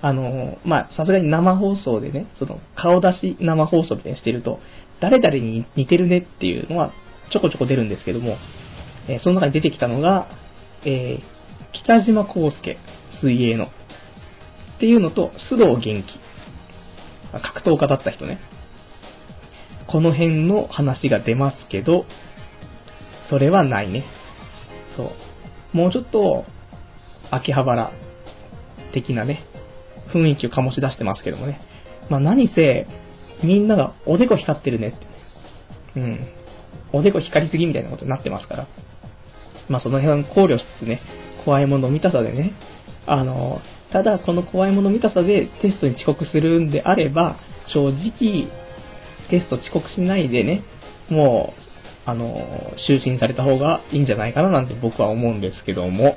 あの、まあ、さすがに生放送でね、その、顔出し生放送みたいにしてると、誰々に似てるねっていうのはちょこちょこ出るんですけども、えー、その中に出てきたのが、えー、北島康介、水泳の。っていうのと、須藤元気。格闘家だった人ね。この辺の話が出ますけど、それはないね。そう。もうちょっと、秋葉原的なね、雰囲気を醸し出してますけどもね。まあ何せ、みんながおでこ光ってるねって、うん。おでこ光りすぎみたいなことになってますから。まあその辺考慮しつつね、怖いもの見たさでね、あの、ただこの怖いもの見たさでテストに遅刻するんであれば、正直、テスト遅刻しないでね、もう、あの、就寝された方がいいんじゃないかななんて僕は思うんですけども、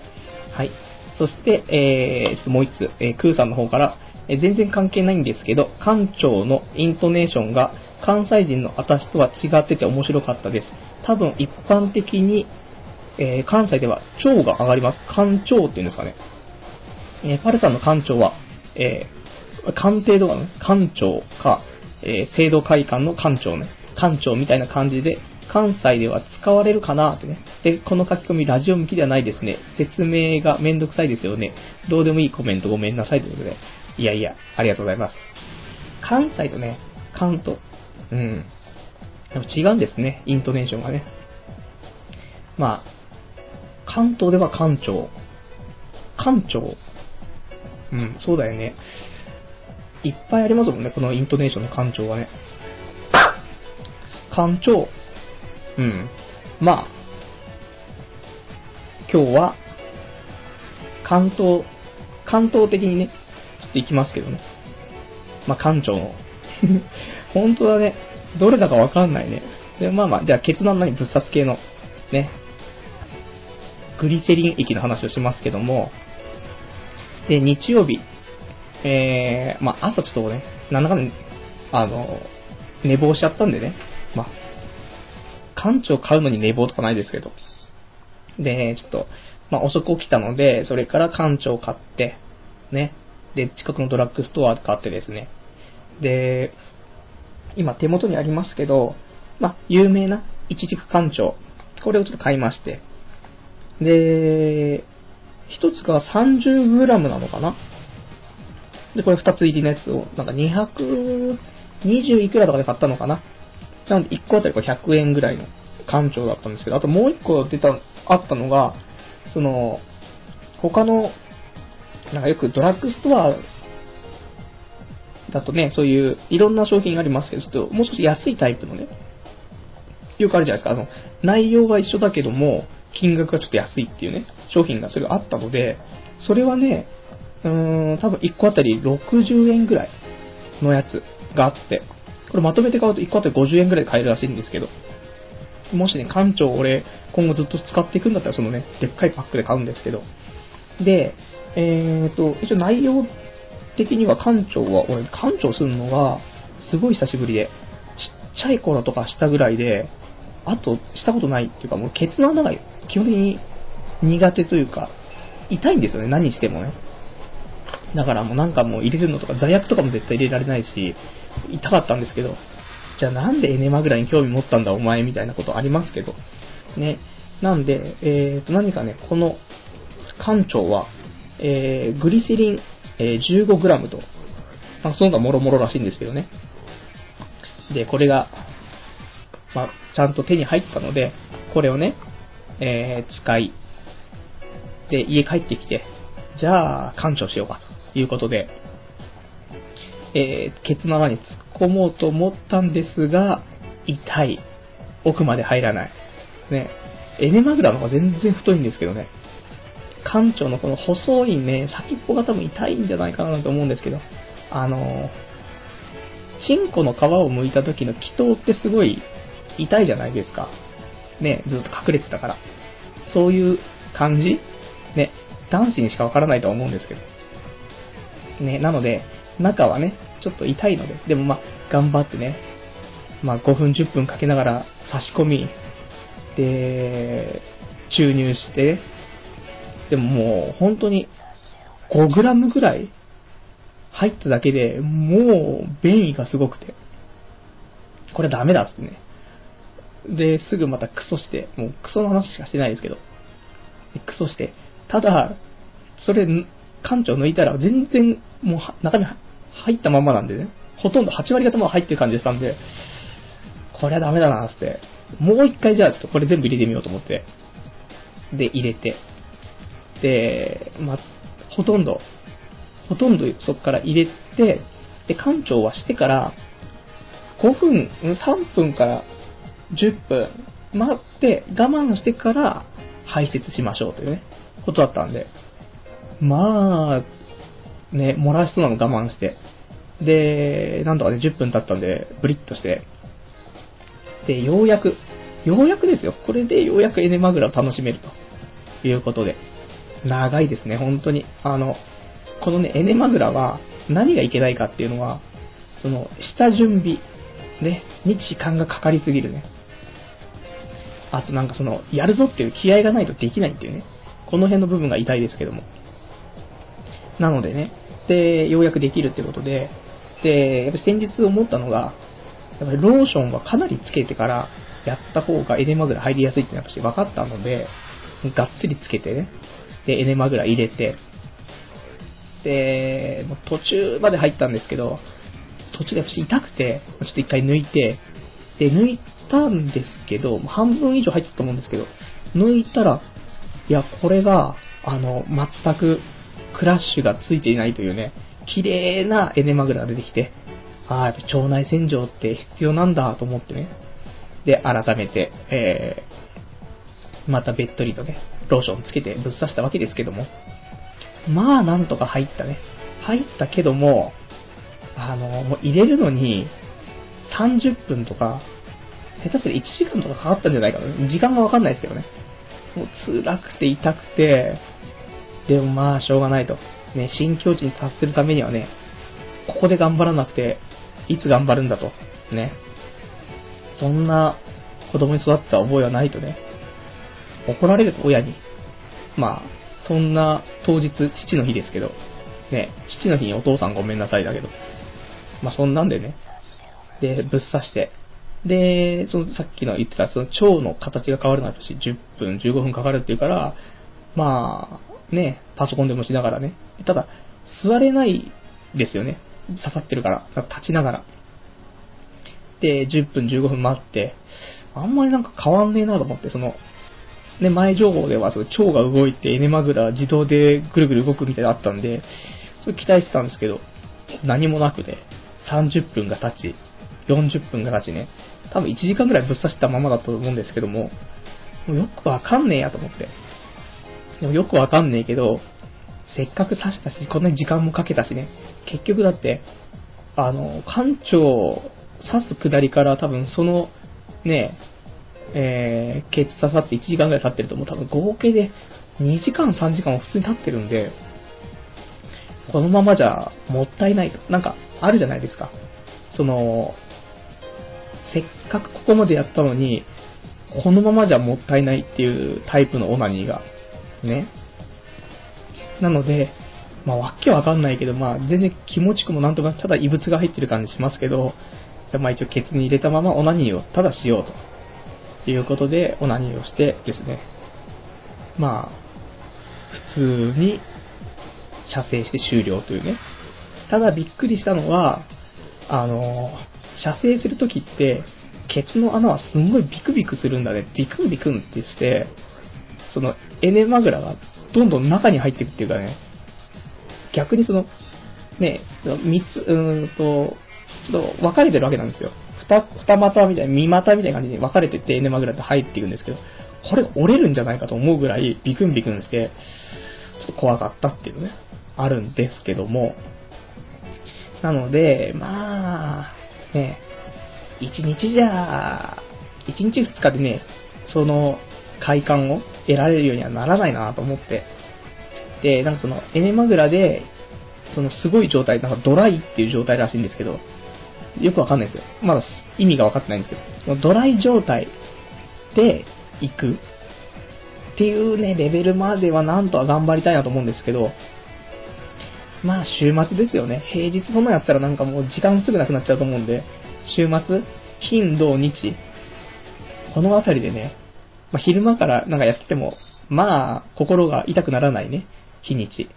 はい。そして、えー、ちょっともう一つ、えー、クーさんの方から、えー、全然関係ないんですけど、館長のイントネーションが関西人の私とは違ってて面白かったです。多分一般的に、えー関西では蝶が上がります。官庁っていうんですかね。えーパルさんの官庁は、えー官邸とかね、官庁か、えー制度会館の官庁ね、官庁みたいな感じで、関西では使われるかなってね。で、この書き込みラジオ向きではないですね。説明がめんどくさいですよね。どうでもいいコメントごめんなさいということで。いやいや、ありがとうございます。関西とね、関東。うん。でも違うんですね、イントネーションがね。まあ、関東では関庁。関庁。うん、そうだよね。いっぱいありますもんね、このイントネーションの関庁はね。関庁。うん。まあ、今日は、関東、関東的にね、ちょっと行きますけどね。まあ、関庁の。本当だね。どれだかわかんないね。で、まあまあ、じゃあ、決断何物殺系の、ね、グリセリン液の話をしますけども、で、日曜日、えー、まあ、朝ちょっとね、なんだかんだ、あの、寝坊しちゃったんでね、館長買うのに寝坊とかないですけど、で、ちょっと、まあ、遅く起きたので、それから館長買って、ね、で、近くのドラッグストアで買ってですね、で、今手元にありますけど、まあ、有名な一軸館長、これをちょっと買いまして、で、一つが 30g なのかな？で、これ二つ入りのやつを、なんか220いくらとかで買ったのかな？なので1個あたりこれ100円ぐらいの館長だったんですけど、あともう1個出た、あったのが、その、他の、なんかよくドラッグストアだとね、そういういろんな商品ありますけど、ちょっともう少し安いタイプのね、よくあるじゃないですか。あの、内容は一緒だけども、金額がちょっと安いっていうね、商品がそれがあったので、それはね、うーん、多分1個あたり60円ぐらいのやつがあって、これまとめて買うと1個あたり50円ぐらいで買えるらしいんですけど、もしね、館長俺今後ずっと使っていくんだったらそのね、でっかいパックで買うんですけど、で、えーと、一応内容的には館長は、俺館長するのがすごい久しぶりで、ちっちゃい頃とかしたぐらいで、あとしたことないっていうかもうケツの穴が基本的に苦手というか、痛いんですよね、何してもね。だからもうなんかもう入れるのとか、座薬とかも絶対入れられないし、痛かったんですけど、じゃあなんでエネマグラに興味持ったんだお前みたいなことありますけど、ね。なんで、えーと、何かね、この館長は、えー、グリセリン、えー 15g と、まあ、その他もろもろらしいんですけどね。で、これが、まあ、ちゃんと手に入ったので、これをね、えー使い、で、家帰ってきて、じゃあ、館長しようかということで、えー、ケツの穴に突っ込もうと思ったんですが、痛い。奥まで入らない。ね。エネマグラの方が全然太いんですけどね。館長のこの細いね、先っぽが多分痛いんじゃないかなと思うんですけど、あのー、チンコの皮を剥いた時の気筒ってすごい痛いじゃないですか。ね、ずっと隠れてたから。そういう感じ？ね、男子にしかわからないとは思うんですけど。ね、なので、中はね、ちょっと痛いので、でもまあ、頑張ってね、まあ5分10分かけながら差し込み、で、注入して、でももう本当に 5g ぐらい入っただけでもう便意がすごくて、これダメだっつってね。で、すぐまたクソして、もうクソの話しかしてないですけど、クソして、ただ、それ、館長抜いたら全然もう中身入ったままなんでね、ほとんど8割方も入ってる感じでしたんで、これはダメだなっって、もう一回じゃあちょっとこれ全部入れてみようと思って、で、入れて、で、ま、ほとんど、ほとんどそこから入れて、で、館長はしてから、5分、3分から10分待って我慢してから排泄しましょうというね、ことだったんで、まあ、ね、漏らしそうなの我慢して、で、なんとかね、10分経ったんで、ブリッとして、で、ようやく、ようやくですよ。これでようやくエネマグラを楽しめるということで、長いですね、本当に。あの、このね、エネマグラは何がいけないかっていうのは、その、下準備。ね、に時間がかかりすぎるね。あとなんかその、やるぞっていう気合がないとできないっていうね。この辺の部分が痛いですけども。なのでね、で、ようやくできるってことで、で、やっぱ先日思ったのが、やっぱりローションはかなりつけてからやった方がエネマグラ入りやすいってやっぱし分かったので、がっつりつけてね、で、エネマグラ入れて、で、もう途中まで入ったんですけど、途中で私痛くて、ちょっと一回抜いて、で、抜いたんですけど、半分以上入ってたと思うんですけど、抜いたら、いや、これが、あの、全くクラッシュがついていないというね、綺麗なエネマグラが出てきて、ああ、やっぱ腸内洗浄って必要なんだと思ってね。で、改めて、えー、またべっとりとね、ローションつけてぶっ刺したわけですけども。まあ、なんとか入ったね。入ったけども、あの、もう入れるのに、30分とか、下手する1時間とかかかったんじゃないかな。時間がわかんないですけどね。もう辛くて痛くて、でもまあ、しょうがないと。ね、新境地に達するためにはね、ここで頑張らなくて、いつ頑張るんだと。ね。そんな子供に育った覚えはないとね、怒られると親に。まあ、そんな当日、父の日ですけど、ね、父の日にお父さんごめんなさいだけど、まあそんなんでね、で、ぶっ刺して、で、そのさっきの言ってた、その腸の形が変わるのは私10分、15分かかるっていうから、まあ、ね、パソコンでもしながらね。ただ、座れないですよね。刺さってるから。から立ちながら。で、10分、15分待って、あんまりなんか変わんねえなと思って、その、ね、前情報ではその腸が動いてエネマグラ自動でぐるぐる動くみたいなのあったんで、それ期待してたんですけど、何もなくて、30分が経ち、40分が経ちね、多分1時間ぐらいぶっ刺したままだと思うんですけども、もうよくわかんねえやと思って。でもよくわかんねえけど、せっかく刺したし、こんなに時間もかけたしね、結局だって、あの、館長刺す下りから多分その、ね、えー、ケツ刺さって1時間ぐらい経ってるともう多分合計で2時間3時間は普通に経ってるんで、このままじゃもったいないと。なんか、あるじゃないですか。その、せっかくここまでやったのに、このままじゃもったいないっていうタイプのオナニーが。ね。なので、まあ、わけわかんないけど、まあ、全然気持ちくもなんとか、ただ異物が入ってる感じしますけど、じゃまあ一応ケツに入れたままオナニーをただしようということで、オナニーをしてですね、まあ、普通に射精して終了というね。ただびっくりしたのは、あの、射精するときって、ケツの穴はすんごいビクビクするんだね。ビクンビクンってして、そのエネマグラがどんどん中に入っていくっていうかね、逆にその、ね、三つ、うーんと、ちょっと分かれてるわけなんですよ。二、二股みたいな、三股みたいな感じに分かれてて、エネマグラって入っていくんですけど、これ折れるんじゃないかと思うぐらいビクンビクンして、ちょっと怖かったっていうね、あるんですけども、なので、まあ、ね、一日じゃ、一日二日でね、その快感を得られるようにはならないなと思って、で、なんかその、エネマグラで、そのすごい状態、なんかドライっていう状態らしいんですけど、よくわかんないですよ。まだ意味がわかってないんですけど、ドライ状態で行くっていうね、レベルまではなんとは頑張りたいなと思うんですけど、まあ週末ですよね。平日そんなやったらなんかもう時間すぐなくなっちゃうと思うんで、週末、金、土、日、このあたりでね、まあ、昼間からなんかやってても、まあ、心が痛くならないね、日にち。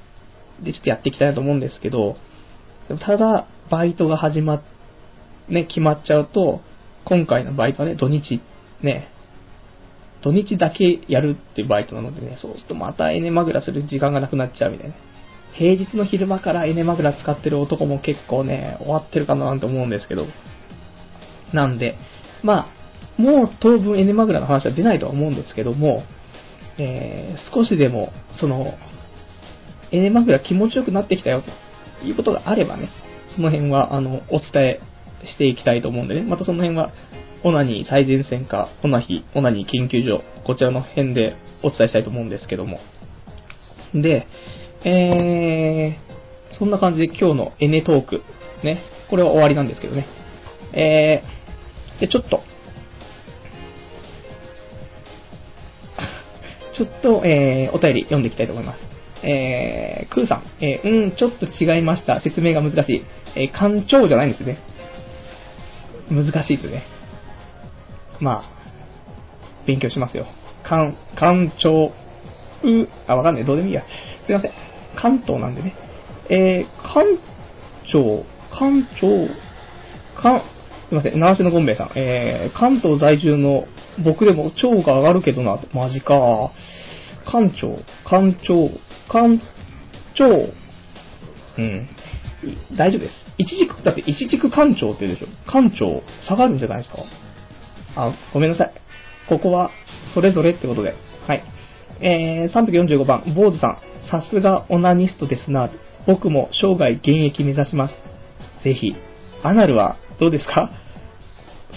で、ちょっとやっていきたいなと思うんですけど、ただ、バイトが始まっ、ね、決まっちゃうと、今回のバイトはね、土日、ね、土日だけやるっていうバイトなのでね、そうするとまたエネマグラする時間がなくなっちゃうみたいな。平日の昼間からエネマグラ使ってる男も結構ね、終わってるかななんて思うんですけど。なんで、まあ、もう当分エネマグラの話は出ないとは思うんですけども、えー、少しでも、その、エネマグラ気持ちよくなってきたよということがあればね、その辺は、あの、お伝えしていきたいと思うんでね、またその辺は、オナニー最前線か、オナヒ、オナニー研究所、こちらの辺でお伝えしたいと思うんですけども。で、えー、そんな感じで今日のエネトーク、ね、これは終わりなんですけどね。えーで、ちょっと、ちょっと、えー、お便り読んでいきたいと思います。えー、クーさん、えー、うん、ちょっと違いました。説明が難しい。えー、艦長じゃないんですね。難しいですね。まあ、勉強しますよ。艦、艦長、う、あ、わかんない。どうでもいいや。すいません。関東なんでね。えー、艦長、関長、関、すいません、長瀬のゴンベイさん。えー、関東在住の僕でも腸が上がるけどな、マジか。関長、関長、関長、うん。大丈夫です。一軸、だって一軸艦長って言うでしょ。艦長、下がるんじゃないですかあ、ごめんなさい。ここは、それぞれってことで。はい。えー、345番、坊主さん。さすがオナニストですな。僕も生涯現役目指します。ぜひ。アナルはどうですか？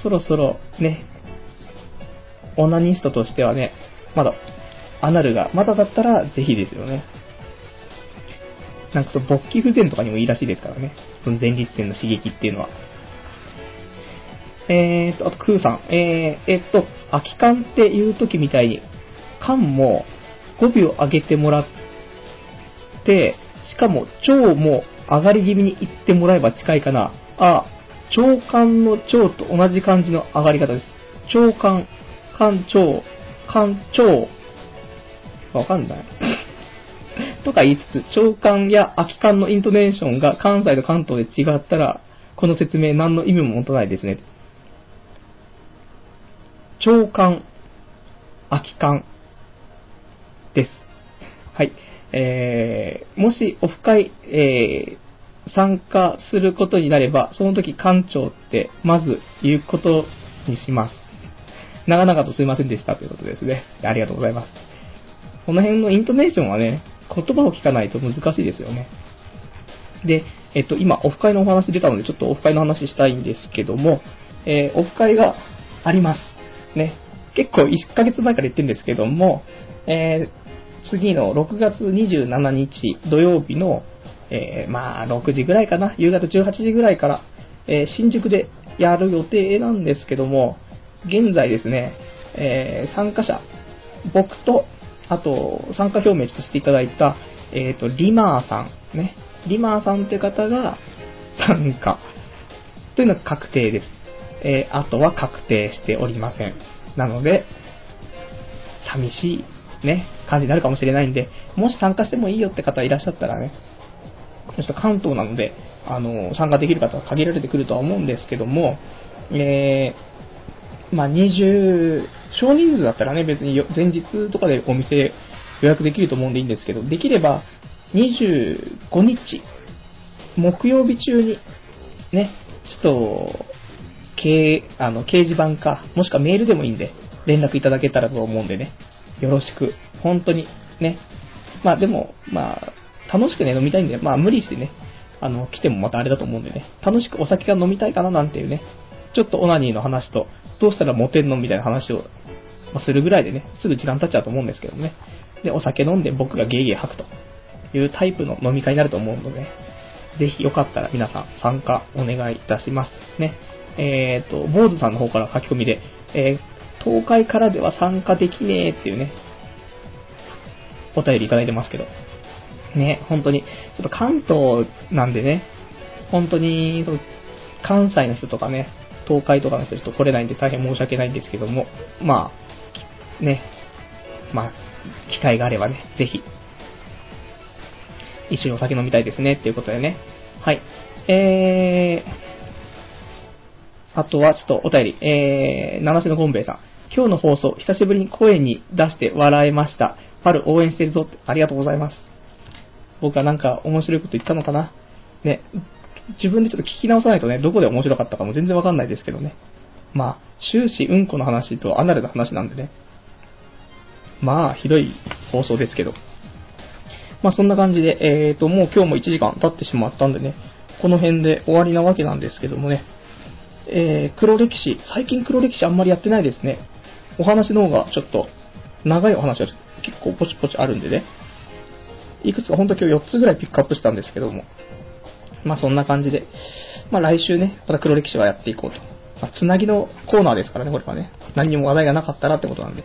そろそろね、オナニストとしてはね、まだ、アナルがまだだったらぜひですよね。なんかその勃起不全とかにもいいらしいですからね。その前立腺の刺激っていうのは。えーと、あと、クーさん。えー、えっと、空き缶っていう時みたいに、缶も5秒上げてもらって、しかも腸も上がり気味に行ってもらえば近いかな。あ、腸管の腸と同じ感じの上がり方です。腸管、肝腸、肝腸、わかんない。とか言いつつ、長官や空き缶のイントネーションが関西と関東で違ったら、この説明何の意味も持たないですね。長官、空き缶です。はい。えー、もしオフ会、えー、参加することになれば、その時館長ってまず言うことにします。長々とすいませんでしたということですね。ありがとうございます。この辺のイントネーションはね、言葉を聞かないと難しいですよね。で、えっと、今、オフ会のお話出たので、ちょっとオフ会の話したいんですけども、えー、オフ会があります。ね。結構1ヶ月前から言ってるんですけども、えー、次の6月27日土曜日の、えー、まあ、6時ぐらいかな、夕方18時ぐらいから、えー、新宿でやる予定なんですけども、現在ですね、えー参加者、僕とあと、参加表明させていただいた、えっ、ー、と、リマーさん、ね。リマーさんって方が参加。というのが確定です。えー、あとは確定しておりません。なので、寂しい、ね、感じになるかもしれないんで、もし参加してもいいよって方いらっしゃったらね、ちょっと関東なので、あの、参加できる方は限られてくるとは思うんですけども、えー、まあ、20、少人数だったらね、別に前日とかでお店予約できると思うんでいいんですけど、できれば25日、木曜日中に、ね、ちょっと、掲あの掲示板か、もしくはメールでもいいんで、連絡いただけたらと思うんでね、よろしく。本当に、ね。まあでも、まあ、楽しくね、飲みたいんで、まあ無理してね、あの、来てもまたあれだと思うんでね、楽しくお酒が飲みたいかななんていうね、ちょっとオナニーの話と、どうしたらモテんのみたいな話をするぐらいでね、すぐ時間経っちゃうと思うんですけどね。で、お酒飲んで僕がゲイゲイ吐くというタイプの飲み会になると思うので、ぜひよかったら皆さん参加お願いいたします。ね。えっ、ー、と、坊主さんの方から書き込みで、えー、東海からでは参加できねえっていうね、お便りいただいてますけど。ね、本当に、ちょっと関東なんでね、本当に、その、関西の人とかね、東海とかの人ちょっと来れないんで大変申し訳ないんですけども、まあ、ね、まあ、機会があればね、ぜひ、一緒にお酒飲みたいですね、っていうことでね。はい。えー、あとはちょっとお便り、えー、七瀬のゴンベイさん。今日の放送、久しぶりに声に出して笑えました。パル応援してるぞって、ありがとうございます。僕はなんか面白いこと言ったのかな？ね、自分でちょっと聞き直さないとね、どこで面白かったかも全然わかんないですけどね。まあ、終始うんこの話とアナルの話なんでね。まあ、ひどい放送ですけど。まあ、そんな感じで、えーと、もう今日も1時間経ってしまったんでね、この辺で終わりなわけなんですけどもね。えー、黒歴史。最近黒歴史あんまりやってないですね。お話の方がちょっと、長いお話が結構ポチポチあるんでね。いくつかほんと今日4つぐらいピックアップしたんですけども。まあそんな感じで、まあ来週ね、また黒歴史はやっていこうとまあ、つなぎのコーナーですからね、これはね。何にも話題がなかったらってことなんで。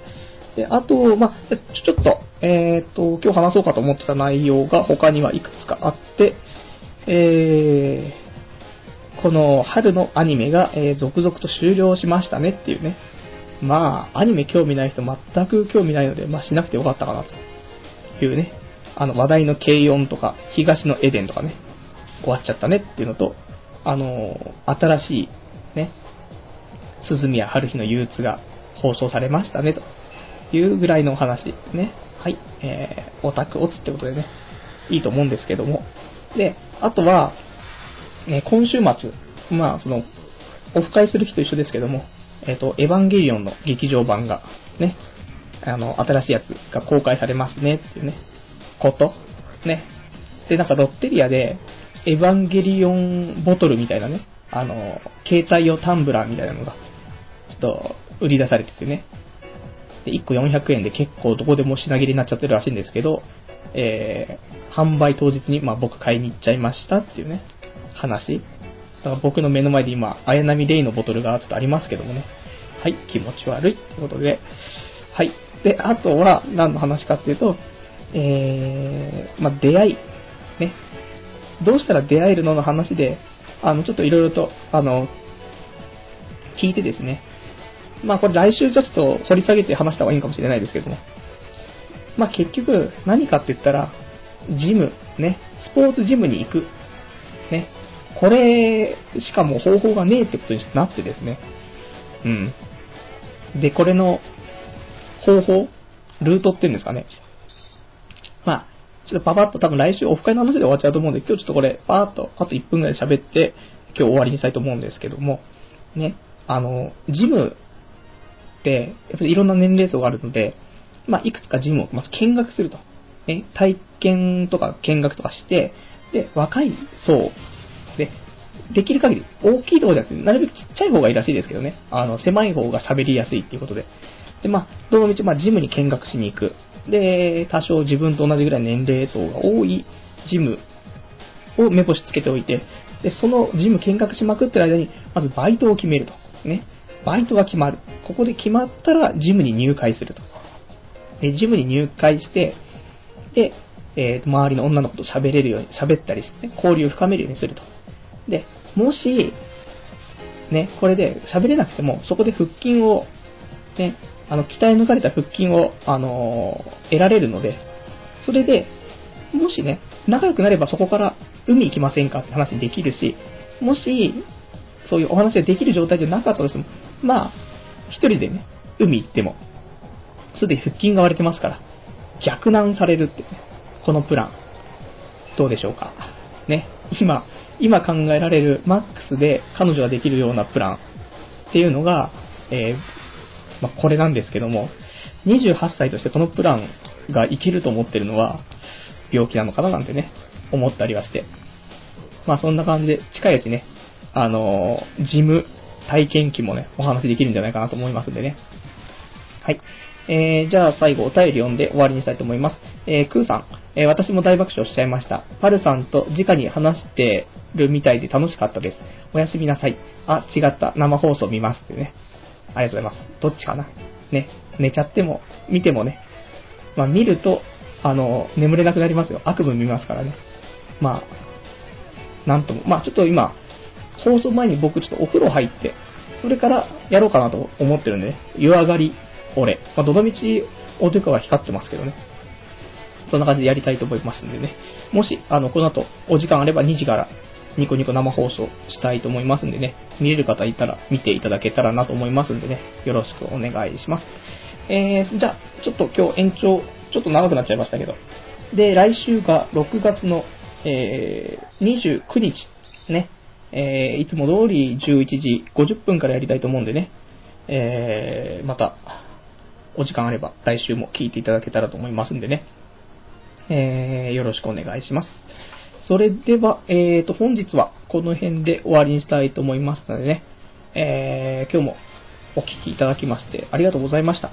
で、あと、まあ、ちょちょっと、えっ、と、今日話そうかと思ってた内容が他にはいくつかあって、えー、この春のアニメが、えー、続々と終了しましたねっていうね。まあ、アニメ興味ない人全く興味ないので、まあしなくてよかったかなというね。あの話題の軽音とか、東のエデンとかね、終わっちゃったねっていうのと、あの新しいね、鈴宮春日の憂鬱が放送されましたね、というぐらいのお話ですね。はい。えー、オタクオツってことでね、いいと思うんですけども。で、あとは、え今週末、まあ、その、オフ会する日と一緒ですけども、えっ、ー、と、エヴァンゲリオンの劇場版が、ね、あの、新しいやつが公開されますね、っていうね、こと？ね。で、なんかロッテリアで、エヴァンゲリオンボトルみたいなね、あの、携帯用タンブラーみたいなのが、ちょっと売り出されててね。で、1個400円で結構どこでも品切れになっちゃってるらしいんですけど、えー、販売当日に、まあ僕買いに行っちゃいましたっていうね、話。だから僕の目の前で今、綾波レイのボトルがちょっとありますけどもね。はい、気持ち悪いってことで。はい。で、あとは何の話かっていうと、えー、まあ、出会い。ね。どうしたら出会えるのの話で、あの、ちょっといろいろと、あの、聞いてですね。まあこれ来週ちょっと掘り下げて話した方がいいかもしれないですけども。まあ結局何かって言ったら、ジム、ね、スポーツジムに行く。ね。これしかも方法がねえってことになってですね。うん。で、これの方法、ルートっていうんですかね。まあ、ちょっとパパッと多分来週オフ会の話で終わっちゃうと思うんで、今日ちょっとこれ、パーッと、あと1分ぐらい喋って、今日終わりにしたいと思うんですけども、ね、あの、ジムって、やっぱりいろんな年齢層があるので、まあ、いくつかジムをまず見学すると。ね、体験とか見学とかして、で、若い層で、できる限り大きいところじゃなくて、なるべくちっちゃい方がいいらしいですけどね。あの、狭い方が喋りやすいっていうことで。で、まあ、どのみち、まあ、ジムに見学しに行く。で、多少自分と同じぐらい年齢層が多いジムを目星つけておいて、で、そのジム見学しまくってる間に、まずバイトを決めると。ね。バイトが決まる。ここで決まったら、ジムに入会すると。で、ジムに入会して、で、えー、周りの女の子と喋れるように、喋ったりして、ね、交流を深めるようにすると。で、もし、ね、これで喋れなくても、そこで腹筋を、ね、あの、鍛え抜かれた腹筋を、あのー、得られるので、それで、もしね、仲良くなればそこから海行きませんかって話できるし、もし、そういうお話ができる状態じゃなかったとしても、まあ、一人でね、海行っても、すでに腹筋が割れてますから、逆難されるってね、このプラン、どうでしょうか。ね、今、今考えられるマックスで彼女ができるようなプランっていうのが、え、まあ、これなんですけども、28歳としてこのプランがいけると思ってるのは、病気なのかななんてね、思ったりはして。まあそんな感じで、近いうちね、あのー、ジム体験記もね、お話できるんじゃないかなと思いますんでね。はい。えー、じゃあ最後お便り読んで終わりにしたいと思います。えー、クーさん、えー、私も大爆笑しちゃいました。パルさんと直に話してるみたいで楽しかったです。おやすみなさい。あ、違った。生放送見ますってね。ありがとうございます。どっちかなね。寝ちゃっても、見てもね。まあ見ると、あの、眠れなくなりますよ。悪夢見ますからね。まあ、なんとも。まあちょっと今、放送前に僕ちょっとお風呂入って、それからやろうかなと思ってるんでね。湯上がり俺。まあ、どのみち、おとかは光ってますけどね。そんな感じでやりたいと思いますんでね。もし、あの、この後、お時間あれば2時からニコニコ生放送したいと思いますんでね。見れる方いたら見ていただけたらなと思いますんでね。よろしくお願いします。えー、じゃあ、ちょっと今日延長、ちょっと長くなっちゃいましたけど。で、来週が6月の、えー、29日、ね。えー、いつも通り11時50分からやりたいと思うんでね。えー、また、お時間あれば来週も聞いていただけたらと思いますんでね。えー、よろしくお願いします。それでは、えーと、本日はこの辺で終わりにしたいと思いますのでね、えー、今日もお聴きいただきましてありがとうございました。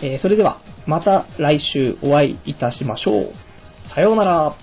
えー、それでは、また来週お会いいたしましょう。さようなら。